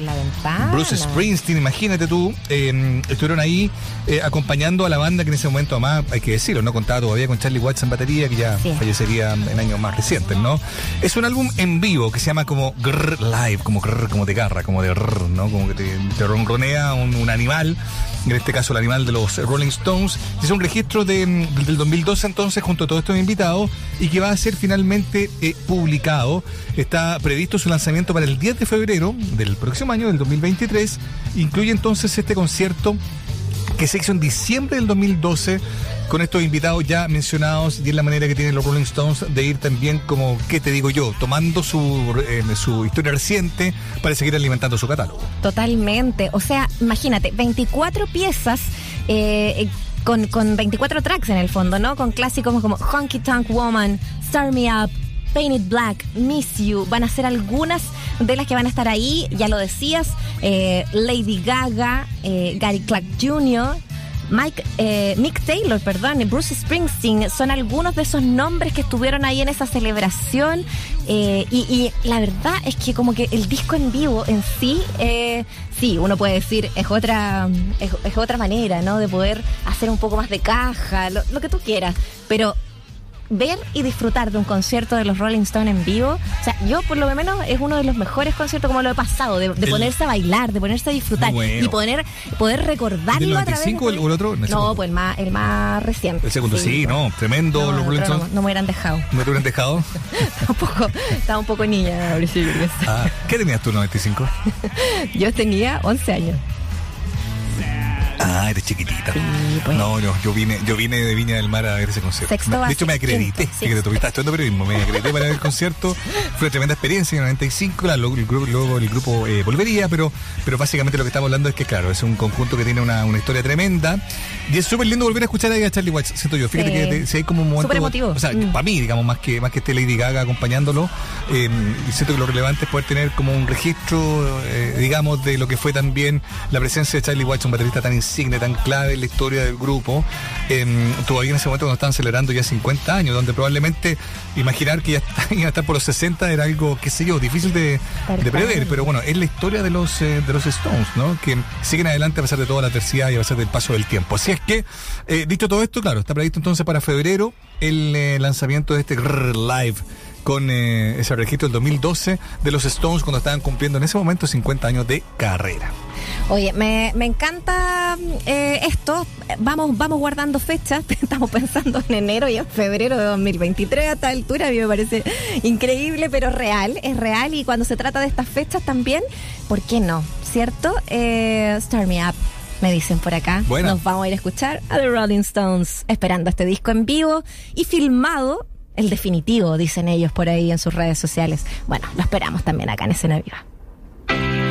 [SPEAKER 2] Bruce Springsteen, imagínate tú, eh, estuvieron ahí eh, acompañando a la banda que en ese momento, además, hay que decirlo, no contaba todavía con Charlie Watts en batería, que ya
[SPEAKER 3] Sí.
[SPEAKER 2] fallecería en años más recientes, ¿no? Es un álbum en vivo que se llama como Grr Live, como grr, como de garra, como de rrr, ¿no? Como que te, te ronronea un, un animal, en este caso el animal de los Rolling Stones. Es un registro mm, del 2012 entonces junto a todos estos invitados y que va a ser finalmente eh, publicado. Está previsto su lanzamiento para el 10 de febrero del próximo año, del 2023. Incluye entonces este concierto que se hizo en diciembre del 2012 con estos invitados ya mencionados y es la manera que tienen los Rolling Stones de ir también como, ¿qué te digo yo? Tomando su, eh, su historia reciente para seguir alimentando su catálogo.
[SPEAKER 3] Totalmente. O sea, imagínate, 24 piezas eh, con, con 24 tracks en el fondo, ¿no? Con clásicos como Honky Tonk Woman, Start Me Up, Painted Black, Miss You. Van a ser algunas de las que van a estar ahí. Ya lo decías, eh, Lady Gaga, eh, Gary Clark Jr., Mike, eh, Mick Taylor, perdón, y Bruce Springsteen, son algunos de esos nombres que estuvieron ahí en esa celebración. eh, y, la verdad es que como que el disco en vivo en sí, eh, sí, uno puede decir, es otra, es, otra manera, ¿no? De poder hacer un poco más de caja, lo que tú quieras. Pero ver y disfrutar de un concierto de los Rolling Stones en vivo, o sea, yo por lo menos es uno de los mejores conciertos como lo he pasado, de, de
[SPEAKER 2] El-
[SPEAKER 3] ponerse a bailar, de ponerse a disfrutar
[SPEAKER 2] bueno.
[SPEAKER 3] y poder, poder recordarlo
[SPEAKER 2] ¿Del
[SPEAKER 3] a través
[SPEAKER 2] 95
[SPEAKER 3] de-
[SPEAKER 2] o el, el otro? El
[SPEAKER 3] No, pues el más, el más reciente.
[SPEAKER 2] El segundo, sí, no, tremendo
[SPEAKER 3] No,
[SPEAKER 2] los
[SPEAKER 3] el
[SPEAKER 2] Rolling Stones.
[SPEAKER 3] no, no me hubieran dejado.
[SPEAKER 2] ¿Me te hubieran dejado? <laughs>
[SPEAKER 3] Tampoco, estaba un poco niña, creo.
[SPEAKER 2] Ah, ¿Qué tenías tú en 95? <laughs>
[SPEAKER 3] Yo tenía 11 años.
[SPEAKER 2] Ah, eres chiquitita. No, yo, yo vine, yo vine de Viña del Mar a ver ese concierto.
[SPEAKER 3] pues. Sexto
[SPEAKER 2] de hecho, me acredité.
[SPEAKER 3] quinto, sí.
[SPEAKER 2] Estás estudiando periodismo, me acredité para ver el concierto. Fue una tremenda experiencia en el 95. Claro, luego el grupo, luego el grupo eh, volvería, pero, pero básicamente lo que estamos hablando es que, claro, es un conjunto que tiene una, una historia tremenda. Y es súper lindo volver a escuchar a Charlie Watts, siento yo. Fíjate
[SPEAKER 3] Sí.
[SPEAKER 2] que te- si hay como un momento.
[SPEAKER 3] Súper emotivo.
[SPEAKER 2] O sea,
[SPEAKER 3] Mm.
[SPEAKER 2] para mí, digamos, más que, más que esté Lady Gaga acompañándolo, eh, siento que lo relevante es poder tener como un registro, eh, digamos, de lo que fue también la presencia de Charlie Watts, un baterista tan insigne, tan clave en la historia del grupo. Eh, todavía en ese momento cuando estaban celebrando ya 50 años, donde probablemente imaginar que ya <laughs> está- iban a estar por los 60 era algo, qué sé yo, difícil de, de prever, pero bueno, es la historia de los, eh, de los Stones, ¿no? Que siguen adelante a pesar de toda la terciada y a pesar del paso del tiempo. Así es que, eh, dicho todo esto, claro, está previsto entonces para febrero el eh, lanzamiento de este Live con eh, ese registro del 2012 de los Stones cuando estaban cumpliendo en ese momento 50 años de carrera.
[SPEAKER 3] Oye, me, me encanta eh, esto. Vamos, vamos guardando fechas. <laughs> Estamos pensando en enero y en febrero de 2023 a esta altura. A mí me parece increíble, pero real. Es real. Y cuando se trata de estas fechas también, ¿por qué no? ¿Cierto? Eh, Start Me Up. Me dicen por acá.
[SPEAKER 2] Buena.
[SPEAKER 3] Nos vamos a ir a escuchar a The Rolling Stones esperando este disco en vivo y filmado. El definitivo, dicen ellos por ahí en sus redes sociales. Bueno, lo esperamos también acá en Escena Viva.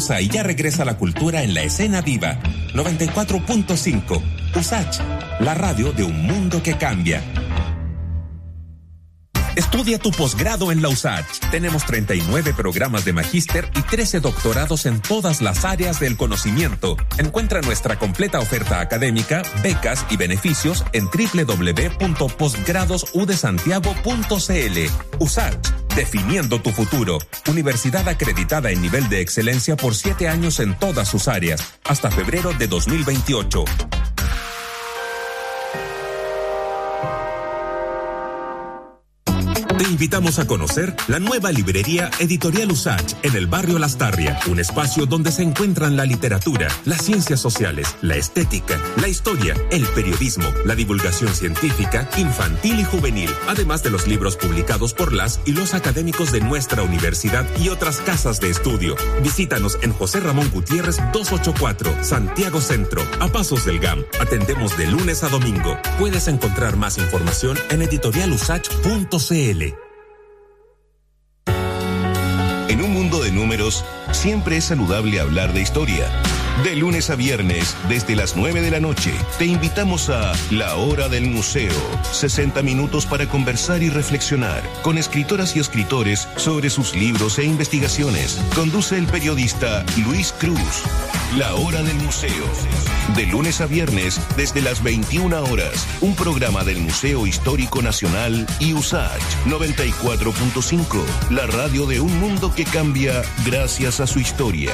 [SPEAKER 1] Pausa y ya regresa la cultura en la escena viva. 94.5. USACH, la radio de un mundo que cambia. Estudia tu posgrado en la USACH. Tenemos 39 programas de magíster y 13 doctorados en todas las áreas del conocimiento. Encuentra nuestra completa oferta académica, becas y beneficios en www.posgradosudesantiago.cl. USACH, definiendo tu futuro. Universidad acreditada en nivel de excelencia por 7 años en todas sus áreas, hasta febrero de 2028. Invitamos a conocer la nueva librería Editorial Usach en el barrio Lastarria, un espacio donde se encuentran la literatura, las ciencias sociales, la estética, la historia, el periodismo, la divulgación científica, infantil y juvenil, además de los libros publicados por las y los académicos de nuestra universidad y otras casas de estudio. Visítanos en José Ramón Gutiérrez 284, Santiago Centro, a pasos del GAM. Atendemos de lunes a domingo. Puedes encontrar más información en editorialusach.cl.
[SPEAKER 8] En un mundo de números, siempre es saludable hablar de historia. De lunes a viernes, desde las 9 de la noche, te invitamos a La Hora del Museo. 60 minutos para conversar y reflexionar con escritoras y escritores sobre sus libros e investigaciones. Conduce el periodista Luis Cruz. La Hora del Museo. De lunes a viernes, desde las 21 horas, un programa del Museo Histórico Nacional y USACH 94.5, la radio de un mundo que cambia gracias a su historia.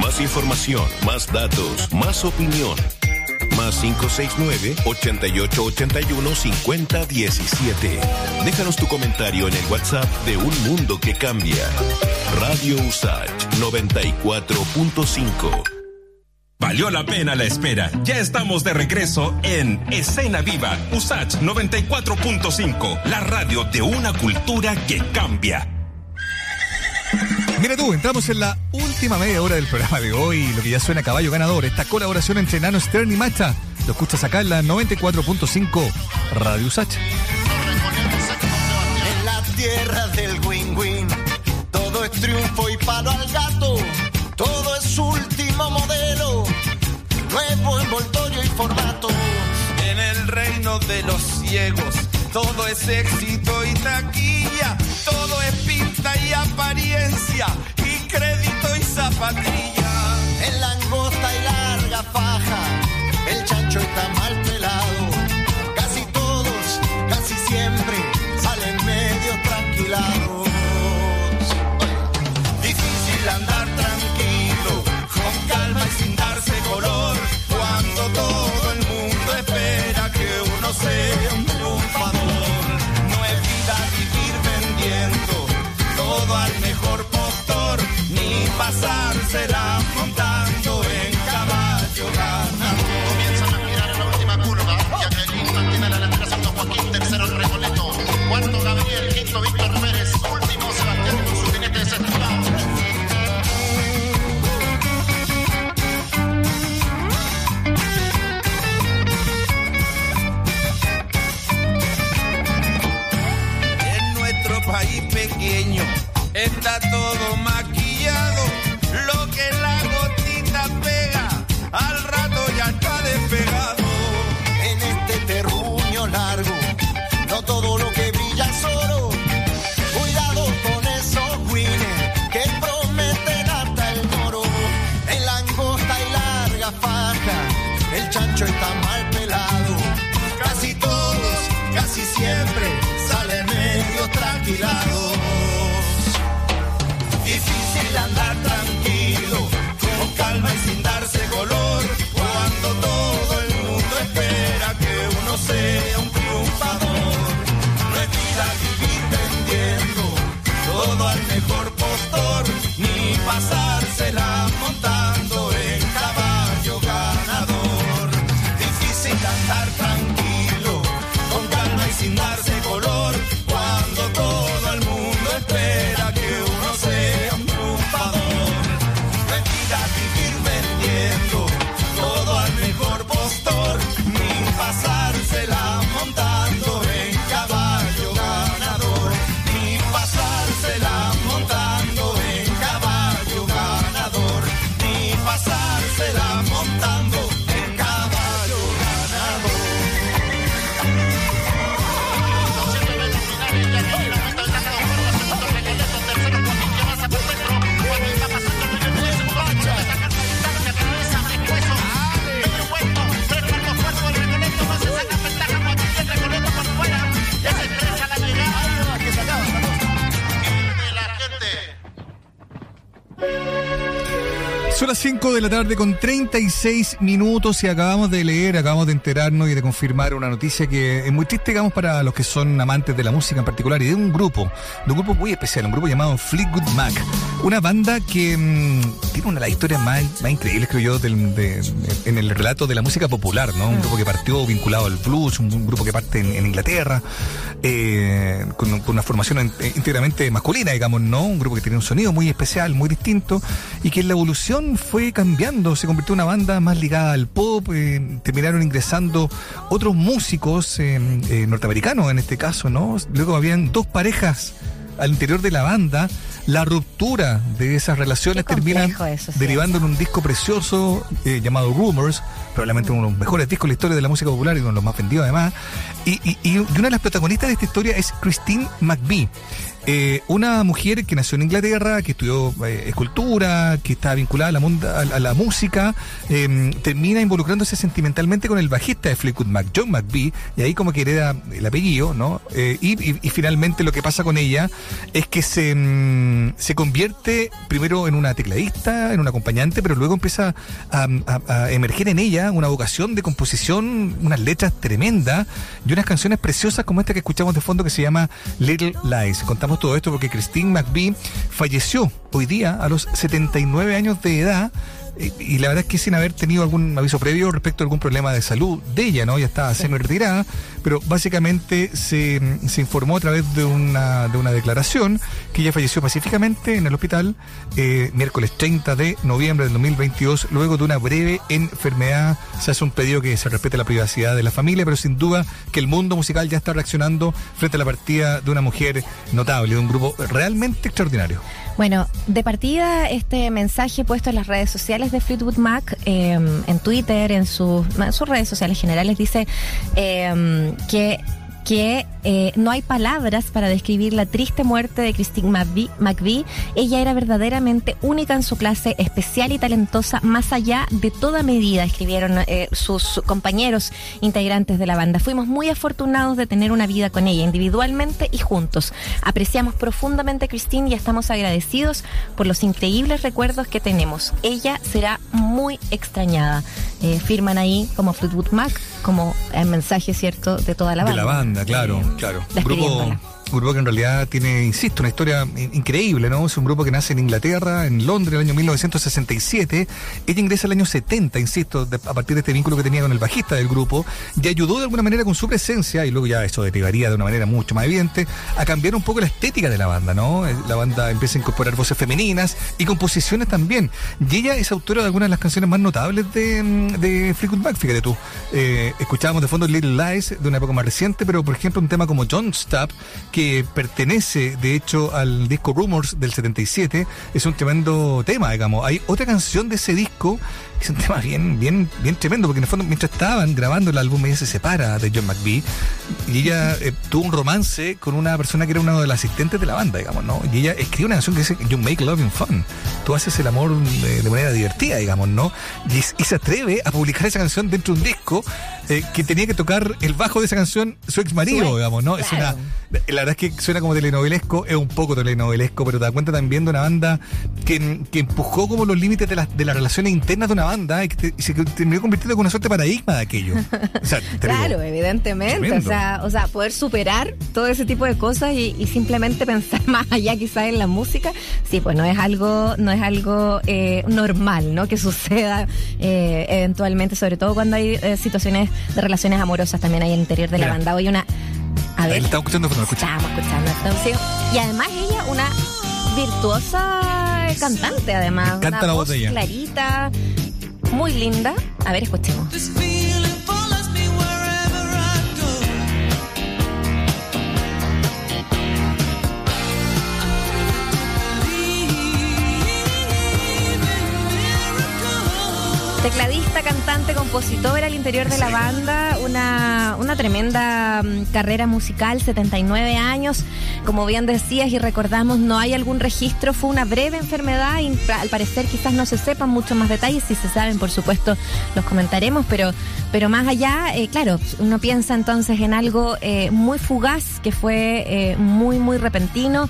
[SPEAKER 8] Más información, más datos, más opinión. Más 569-8881-5017. Déjanos tu comentario en el WhatsApp de Un Mundo que Cambia. Radio USACH 94.5.
[SPEAKER 1] Valió la pena la espera. Ya estamos de regreso en Escena Viva, USACH 94.5, la radio de una cultura que cambia.
[SPEAKER 2] Mira tú, entramos en la última media hora del programa de hoy, lo que ya suena caballo ganador, esta colaboración entre Nano Stern y Macha. Lo escuchas acá en la 94.5 Radio Usach.
[SPEAKER 16] En la tierra del win-win, todo es triunfo y palo al gato, todo es último modelo, nuevo envoltorio y formato.
[SPEAKER 17] En el reino de los ciegos, todo es éxito y taquilla, todo es pinta y apariencia, y crédito y zapatilla.
[SPEAKER 16] En la angosta y larga faja, el chancho está mal
[SPEAKER 17] ni pasársela montando en caballo ganador.
[SPEAKER 16] Comienzan a girar en la última curva, ya que Clinton tiene la delantera, segundo Joaquín, tercero el Recoleta. Cuarto Gabriel, quinto Víctor Pérez, último Sebastián con su jinete desesperado.
[SPEAKER 17] En nuestro país pequeño está
[SPEAKER 2] 5 de la tarde con 36 minutos y acabamos de leer, acabamos de enterarnos y de confirmar una noticia que es muy triste, digamos, para los que son amantes de la música en particular y de un grupo, de un grupo muy especial, un grupo llamado Fleetwood Mac. Una banda que mm, tiene una de las historias más, más increíbles, creo yo, del- de- en el relato de la música popular, ¿no? Un grupo que partió vinculado al blues, un, un grupo que parte en, en Inglaterra, eh, con, con una formación eh, íntegramente masculina, digamos, ¿no? Un grupo que tenía un sonido muy especial, muy distinto, y que en la evolución fue cambiando, se convirtió en una banda más ligada al pop, eh, terminaron ingresando otros músicos eh, eh, norteamericanos en este caso, ¿no? Luego habían dos parejas al interior de la banda, la ruptura de esas relaciones
[SPEAKER 3] Qué
[SPEAKER 2] termina
[SPEAKER 3] complejo eso, sí,
[SPEAKER 2] derivando en un disco precioso eh, llamado Rumors, probablemente uno de los mejores discos de la historia de la música popular y uno de los más vendidos además. Y, y- y una de las protagonistas de esta historia es Christine McVie. Eh, una mujer que nació en Inglaterra, que estudió eh, escultura, que está vinculada a la, munda- a la- música, eh, termina involucrándose sentimentalmente con el bajista de Fleetwood Mac, John McVie, y ahí como que hereda el apellido, ¿no? Eh, y, finalmente lo que pasa con ella es que se, mm, se convierte primero en una tecladista, en una acompañante, pero luego empieza a, a- a emerger en ella una vocación de composición, unas letras tremendas y unas canciones preciosas como esta que escuchamos de fondo que se llama Little Lies. Contamos todo esto porque Christine McVie falleció hoy día a los 79 años de edad. Y la verdad es que sin haber tenido algún aviso previo respecto a algún problema de salud de ella, ¿no? Ya estaba semi retirada, pero básicamente se, se informó a través de una, de una declaración que ella falleció pacíficamente en el hospital eh, miércoles 30 de noviembre del 2022, luego de una breve enfermedad. Se hace un pedido que se respete la privacidad de la familia, pero sin duda que el mundo musical ya está reaccionando frente a la partida de una mujer notable, de un grupo realmente extraordinario.
[SPEAKER 3] Bueno, de partida este mensaje puesto en las redes sociales de Fleetwood Mac, eh, en Twitter, en sus, en sus redes sociales generales, dice eh, que que eh, no hay palabras para describir la triste muerte de Christine McVie. Ella era verdaderamente única en su clase, especial y talentosa, más allá de toda medida, escribieron eh, sus compañeros integrantes de la banda. Fuimos muy afortunados de tener una vida con ella, individualmente y juntos. Apreciamos profundamente a Christine y estamos agradecidos por los increíbles recuerdos que tenemos. Ella será muy extrañada. Eh, firman ahí como Fleetwood Mac, como el mensaje cierto de toda la
[SPEAKER 2] de
[SPEAKER 3] banda.
[SPEAKER 2] la banda, claro, claro. Grupo. Un grupo que en realidad tiene, insisto, una historia in- increíble, ¿no? Es un grupo que nace en Inglaterra, en Londres, en el año 1967. Ella ingresa el año 70, insisto, de- a partir de este vínculo que tenía con el bajista del grupo, y ayudó de alguna manera con su presencia, y luego ya eso derivaría de una manera mucho más evidente, a cambiar un poco la estética de la banda, ¿no? Eh, La banda empieza a incorporar voces femeninas y composiciones también. Y ella es autora de algunas de las canciones más notables de, mm, de Fleetwood Mac, fíjate tú. Eh, escuchábamos de fondo Little Lies de una época más reciente, pero por ejemplo un tema como Don't Stop, que pertenece de hecho al disco Rumors del 77, es un tremendo tema, digamos. Hay otra canción de ese disco que es un tema bien, bien, bien tremendo, porque en el fondo mientras estaban grabando el álbum ella se separa de John McVie y ella eh, tuvo un romance con una persona que era una de las asistentes de la banda, digamos, ¿no? Y ella escribe una canción que dice You make loving fun. Tú haces el amor de, de manera divertida, digamos, ¿no? Y, es- y se atreve a publicar esa canción dentro de un disco eh, que tenía que tocar el bajo de esa canción su ex marido, digamos, ¿no? Es
[SPEAKER 3] claro.
[SPEAKER 2] una la verdad es que suena como telenovelesco, es un poco telenovelesco, pero te das cuenta también de una banda que, que empujó como los límites de, las de las relaciones internas de una banda y, que te- y se terminó convirtiendo en una suerte de paradigma de aquello. O sea, te digo,
[SPEAKER 3] Claro, evidentemente. O sea, o sea, poder superar todo ese tipo de cosas y, y simplemente pensar <laughs> más allá quizás en la música, sí, pues no es algo, no es algo eh, normal, ¿no? Que suceda eh, eventualmente, sobre todo cuando hay eh, situaciones de relaciones amorosas también hay el interior de la banda. Hoy una. A ver.
[SPEAKER 2] estamos escuchando, pero no escucha.
[SPEAKER 3] Estábamos escuchando esta. Y además ella, una virtuosa cantante, además. Una
[SPEAKER 2] la voz de ella.
[SPEAKER 3] clarita, muy linda. A ver, escuchemos. Tecladista, cantante, compositora al interior de la banda, una, una tremenda mm, carrera musical, 79 años. Como bien decías y recordamos, no hay algún registro, fue una breve enfermedad y al parecer quizás no se sepan muchos más detalles, si se saben, por supuesto, los comentaremos, pero, pero más allá, eh, claro, uno piensa entonces en algo eh, muy fugaz, que fue eh, muy, muy repentino.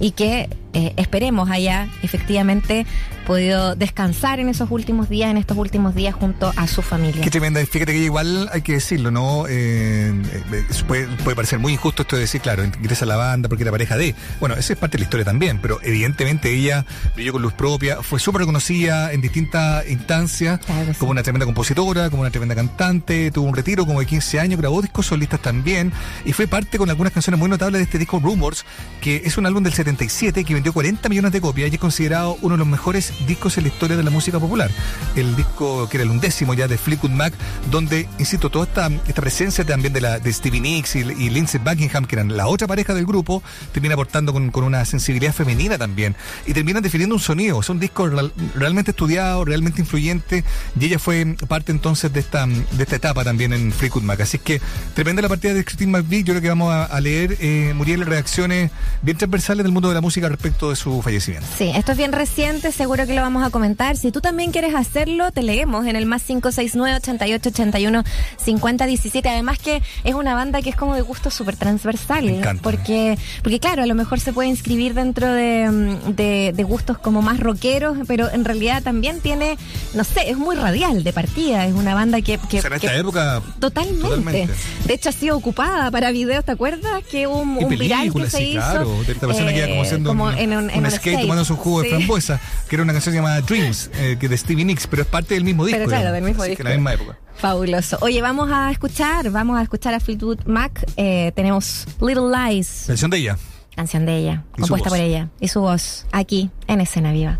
[SPEAKER 3] y que esperemos haya efectivamente podido descansar en esos últimos días, en estos últimos días junto a su familia.
[SPEAKER 2] Qué tremenda. Fíjate que igual hay que decirlo, ¿no? Eh, eh, puede, puede parecer muy injusto esto de decir, claro, ingresa a la banda porque era pareja de. Bueno, esa es parte de la historia también, pero evidentemente ella brilló con luz propia, fue súper reconocida en distintas instancias, como una tremenda compositora, como una tremenda cantante, tuvo un retiro como de 15 años, grabó discos solistas también, y fue parte con algunas canciones muy notables de este disco Rumors, que es un álbum del 77 que vendió 40 millones de copias y es considerado uno de los mejores discos en la historia de la música popular. El disco que era el undécimo ya de Fleetwood Mac, donde, insisto, toda esta, esta presencia también de, la, de Stevie Nicks y, y Lindsey Buckingham, que eran la otra pareja del grupo, termina aportando con, con una sensibilidad femenina también. Y terminan definiendo un sonido. Es un disco real- realmente estudiado, realmente influyente. Y ella fue parte entonces de esta, de esta etapa también en Fleetwood Mac. Así que tremenda la partida de Christine McVie. Yo creo que vamos a, a leer, eh, Muriel, reacciones bien transversales del mundo de la música respecto de su fallecimiento.
[SPEAKER 3] Sí, esto es bien reciente, seguro que lo vamos a comentar. Si tú también quieres hacerlo, te leemos en el más 569-8881-5017. Además que es una banda que es como de gustos súper transversales.
[SPEAKER 2] encanta.
[SPEAKER 3] Porque, porque claro, a lo mejor se puede inscribir dentro de, mm, de- de gustos como más rockeros, pero en realidad también tiene, no sé, es muy radial de partida. Es una banda que... que
[SPEAKER 2] o sea, en
[SPEAKER 3] que-
[SPEAKER 2] esta época.
[SPEAKER 3] Totalmente.
[SPEAKER 2] Totalmente.
[SPEAKER 3] De hecho, ha sido ocupada para videos, ¿te acuerdas? Que hubo un, un viral que se
[SPEAKER 2] sí,
[SPEAKER 3] hizo.
[SPEAKER 2] claro. De esta persona que iba como
[SPEAKER 3] eh,
[SPEAKER 2] haciendo
[SPEAKER 3] como
[SPEAKER 2] un,
[SPEAKER 3] en un, en
[SPEAKER 2] un skate, tomándose un jugo
[SPEAKER 3] Sí.
[SPEAKER 2] de frambuesa, que era una canción llamada Dreams, eh, que de Stevie Nicks, pero es parte del mismo disco.
[SPEAKER 3] Pero claro,
[SPEAKER 2] digamos.
[SPEAKER 3] del mismo
[SPEAKER 2] Así que
[SPEAKER 3] disco.
[SPEAKER 2] la misma época.
[SPEAKER 3] Fabuloso. Oye, vamos a escuchar, vamos a escuchar a Fleetwood Mac. Eh, tenemos Little Lies,
[SPEAKER 2] Canción de ella.
[SPEAKER 3] canción de ella, compuesta por ella y su voz aquí en Escena Viva.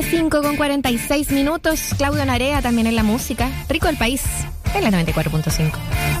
[SPEAKER 16] Las 5 con 46 minutos. Claudio Narea también en la música. Rico del país en la 94.5.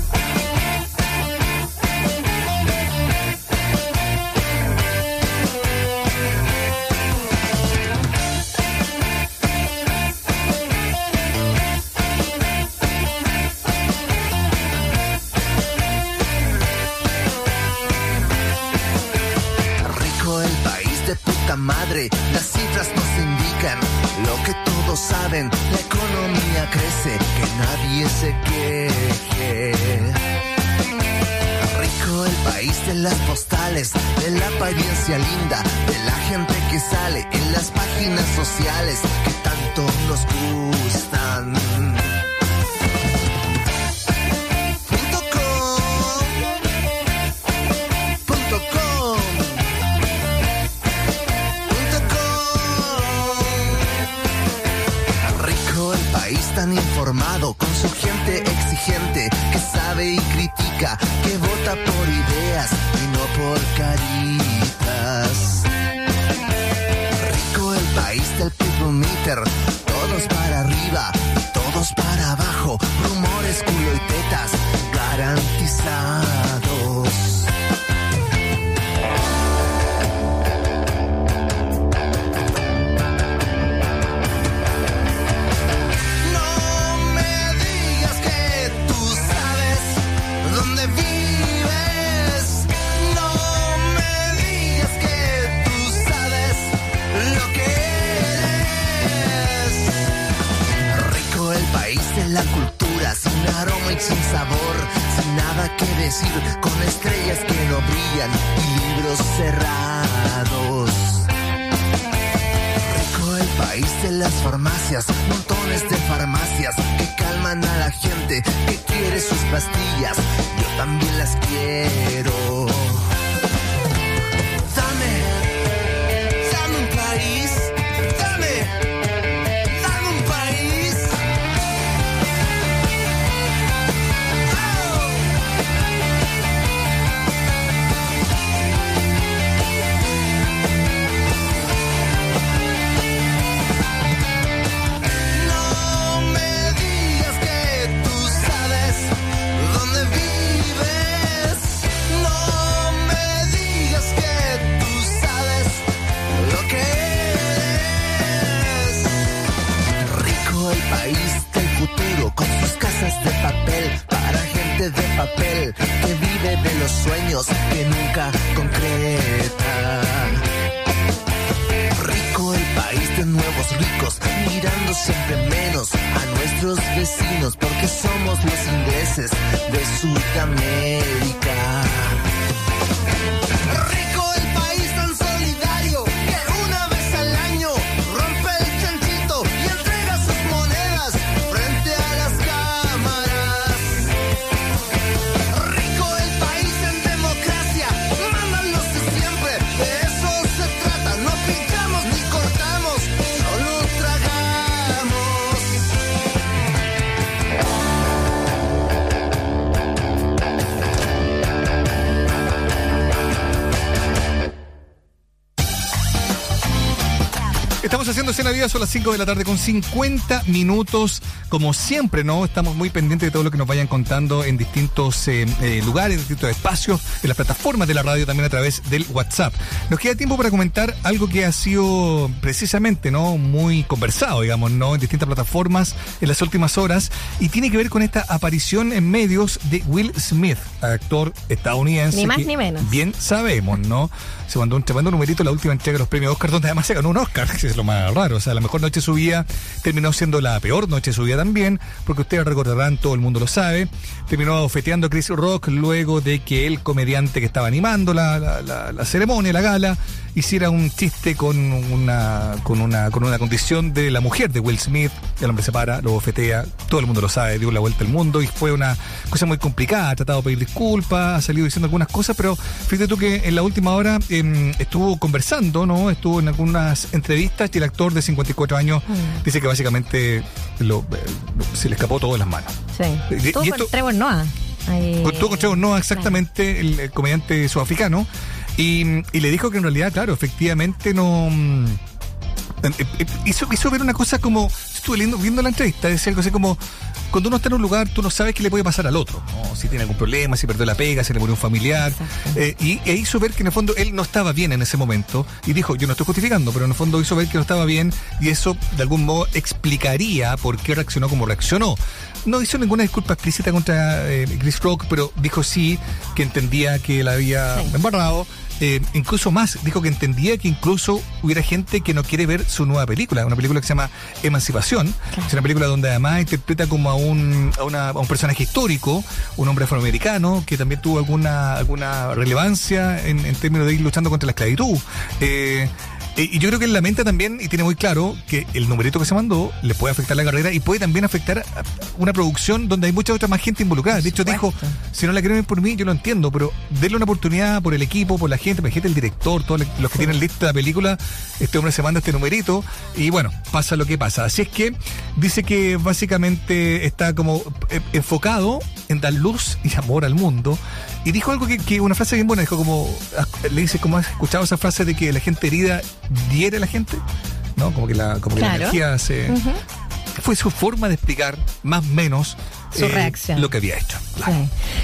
[SPEAKER 2] vida, son las 5 de la tarde con 50 minutos. Como siempre, ¿no? Estamos muy pendientes de todo lo que nos vayan contando en distintos eh, eh, lugares, distintos espacios, en las plataformas de la radio, también a través del WhatsApp. Nos queda tiempo para comentar algo que ha sido precisamente, ¿no? Muy conversado, digamos, ¿no? En distintas plataformas en las últimas horas y tiene que ver con esta aparición en medios de Will Smith, actor estadounidense.
[SPEAKER 16] Ni más
[SPEAKER 2] que
[SPEAKER 16] ni menos.
[SPEAKER 2] Bien sabemos, ¿no? Se mandó un tremendo numerito en la última entrega de los premios Oscar, donde además se ganó un Oscar, que <laughs> es lo más raro. O sea, la mejor noche de su vida terminó siendo la peor noche de su vida también, porque ustedes recordarán, todo el mundo lo sabe. Terminó ofeteando a Chris Rock luego de que el comediante que estaba animando la, la- ceremonia, la gala, hiciera un chiste con una, con una con una condición de la mujer de Will Smith. El hombre se para, lo bofetea, todo el mundo lo sabe, dio la vuelta al mundo y fue una cosa muy complicada. Ha tratado de pedir disculpas, ha salido diciendo algunas cosas, pero fíjate tú que en la última hora em, estuvo conversando, ¿no? Estuvo en algunas entrevistas y el actor de 54 años
[SPEAKER 16] Mm.
[SPEAKER 2] dice que básicamente lo- eh, se le escapó todo de las manos.
[SPEAKER 16] Sí.
[SPEAKER 2] Y- y esto-
[SPEAKER 16] Trevor Noah.
[SPEAKER 2] Estuvo con Trevor Noah, exactamente, el, el comediante sudafricano, y, y le dijo que en realidad, claro, efectivamente no. mm, eh, eh, hizo, hizo ver una cosa como, estuve viendo, viendo la entrevista, decía algo así como, cuando uno está en un lugar, tú no sabes qué le puede pasar al otro, ¿no? si tiene algún problema, si perdió la pega, si le murió un familiar, eh, y e hizo ver que en el fondo él no estaba bien en ese momento, y dijo, yo no estoy justificando, pero en el fondo hizo ver que no estaba bien, y eso de algún modo explicaría por qué reaccionó como reaccionó. No hizo ninguna disculpa explícita contra eh, Chris Rock, pero dijo sí que entendía que la había embarrado. Eh, incluso más, dijo que entendía que incluso hubiera gente que no quiere ver su nueva película, una película que se llama Emancipación. Es una película donde además interpreta como a un, a, una- a un personaje histórico, un hombre afroamericano que también tuvo alguna, alguna relevancia en, en términos de ir luchando contra la esclavitud. Eh, y yo creo que él lamenta también y tiene muy claro que el numerito que se mandó le puede afectar la carrera y puede también afectar a una producción donde hay mucha otra más gente involucrada. De hecho, dijo, si no la ver por mí, yo lo entiendo, pero denle una oportunidad por el equipo, por la gente, por la gente, el director, todos los que tienen lista la película, este hombre se manda este numerito y bueno, pasa lo que pasa. Así es que dice que básicamente está como eh, enfocado en dar luz y amor al mundo. Y dijo algo que, que una frase bien buena, dijo como, le dice, como has escuchado esa frase de que la gente herida hiere a la gente? ¿No? Como que la, como que la
[SPEAKER 3] Claro.
[SPEAKER 2] energía se... Fue su forma de explicar, más o menos,
[SPEAKER 3] Su
[SPEAKER 2] eh,
[SPEAKER 3] reacción.
[SPEAKER 2] lo que había hecho.
[SPEAKER 3] Sí.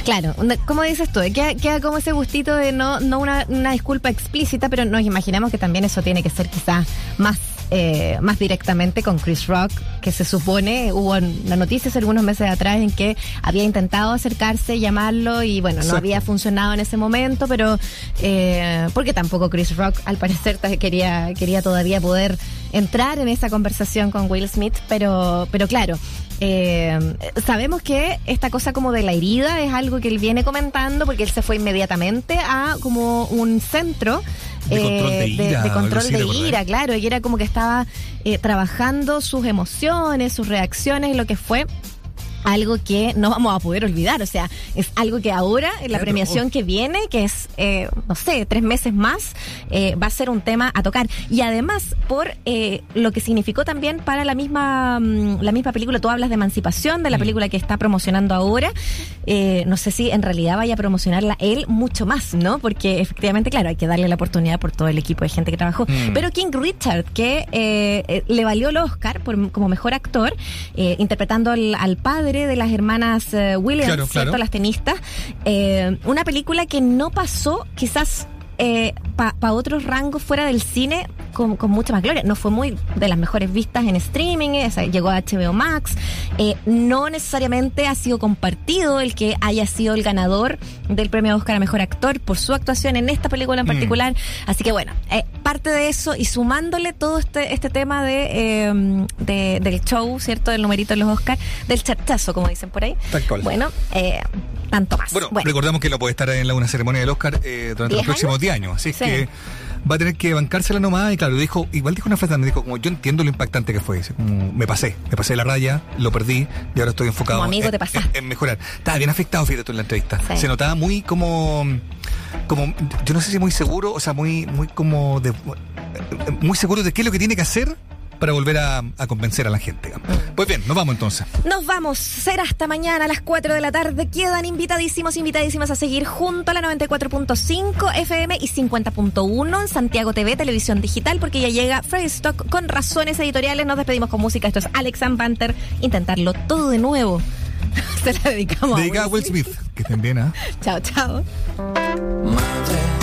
[SPEAKER 3] Claro, como dices tú, queda, queda como ese gustito de no, no una, una disculpa explícita, pero nos imaginamos que también eso tiene que ser quizás más, eh, más directamente con Chris Rock, que se supone, hubo la noticia hace algunos meses atrás en que había intentado acercarse, llamarlo y bueno, no había funcionado en ese momento, pero eh, porque tampoco Chris Rock al parecer quería, quería todavía poder entrar en esa conversación con Will Smith, pero, pero claro. eh, sabemos que esta cosa como de la herida es algo que él viene comentando porque él se fue inmediatamente a como un centro
[SPEAKER 2] De control de
[SPEAKER 3] eh,
[SPEAKER 2] ira,
[SPEAKER 3] de
[SPEAKER 2] algo
[SPEAKER 3] control de ira, claro, y era como que estaba eh, trabajando sus emociones, sus reacciones y lo que fue algo que no vamos a poder olvidar. O sea, es algo que ahora, en la premiación que viene, que es, eh, no sé, tres meses más, eh, va a ser un tema a tocar. Y además, por eh, lo que significó también para la misma, mm, la misma película, tú hablas de emancipación,
[SPEAKER 2] Mm.
[SPEAKER 3] de la película que está promocionando ahora. Eh, no sé si en realidad vaya a promocionarla él mucho más, ¿no? Porque efectivamente, claro, hay que darle la oportunidad por todo el equipo de gente que trabajó.
[SPEAKER 18] Mm.
[SPEAKER 3] Pero King Richard, que le valió el Oscar por, como mejor actor, interpretando al, al padre de las hermanas eh, Williams,
[SPEAKER 18] Claro,
[SPEAKER 3] ¿cierto?
[SPEAKER 18] claro.
[SPEAKER 3] Las tenistas. Eh, una película que no pasó quizás para otros rangos fuera del cine con, con mucha más gloria. No fue muy de las mejores vistas en streaming, eh, llegó a HBO Max. Eh, no necesariamente ha sido compartido el que haya sido el ganador del premio Oscar a Mejor Actor por su actuación en esta película en
[SPEAKER 18] Mm.
[SPEAKER 3] particular. Así que bueno, eh, parte de eso y sumándole todo este, este tema de, eh, de- del show, ¿cierto? Del numerito de los Oscar, del charchazo, como dicen por ahí.
[SPEAKER 2] Tal cual.
[SPEAKER 3] Bueno, eh, tanto más.
[SPEAKER 2] Bueno, recordamos que no puede estar en la, una ceremonia del Oscar eh, durante los
[SPEAKER 3] ¿Diez
[SPEAKER 2] próximos
[SPEAKER 3] años?
[SPEAKER 2] 10 años. Así
[SPEAKER 3] Sí.
[SPEAKER 2] que va a tener que bancársela nomás. Y claro, dijo, igual dijo una frase donde dijo, como yo entiendo lo impactante que fue. Dice, como, me pasé, me pasé la raya, lo perdí y ahora estoy enfocado
[SPEAKER 3] Como amigo
[SPEAKER 2] en,
[SPEAKER 3] te pasaste.
[SPEAKER 2] en- en mejorar. Estaba bien afectado, fíjate tú en la entrevista.
[SPEAKER 3] Sí.
[SPEAKER 2] Se notaba muy como, como, yo no sé si muy seguro, o sea, muy, muy como de, muy seguro de qué es lo que tiene que hacer para volver a, a convencer a la gente. Pues bien, nos vamos entonces.
[SPEAKER 3] Nos vamos. Será hasta mañana a las 4 de la tarde. Quedan invitadísimos, invitadísimas a seguir junto a la 94.5 FM y 50.1 en Santiago TV, televisión digital, porque ya llega Freddy Stock con razones editoriales. Nos despedimos con música. Esto es Alex and Panther. Intentarlo todo de nuevo. <laughs> Se la dedicamos
[SPEAKER 2] Dedicada
[SPEAKER 3] a
[SPEAKER 2] a Will Smith. Que estén bien, ¿ah?
[SPEAKER 3] Chao, chao.
[SPEAKER 13] Tómame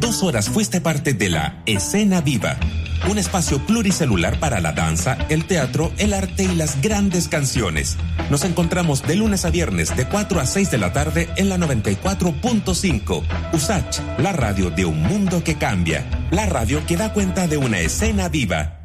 [SPEAKER 1] Dos horas fuiste parte de la Escena Viva, un espacio pluricelular para la danza, el teatro, el arte y las grandes canciones. Nos encontramos de lunes a viernes de 4 a 6 de la tarde en la 94.5. USACH, la radio de un mundo que cambia. La radio que da cuenta de una escena viva.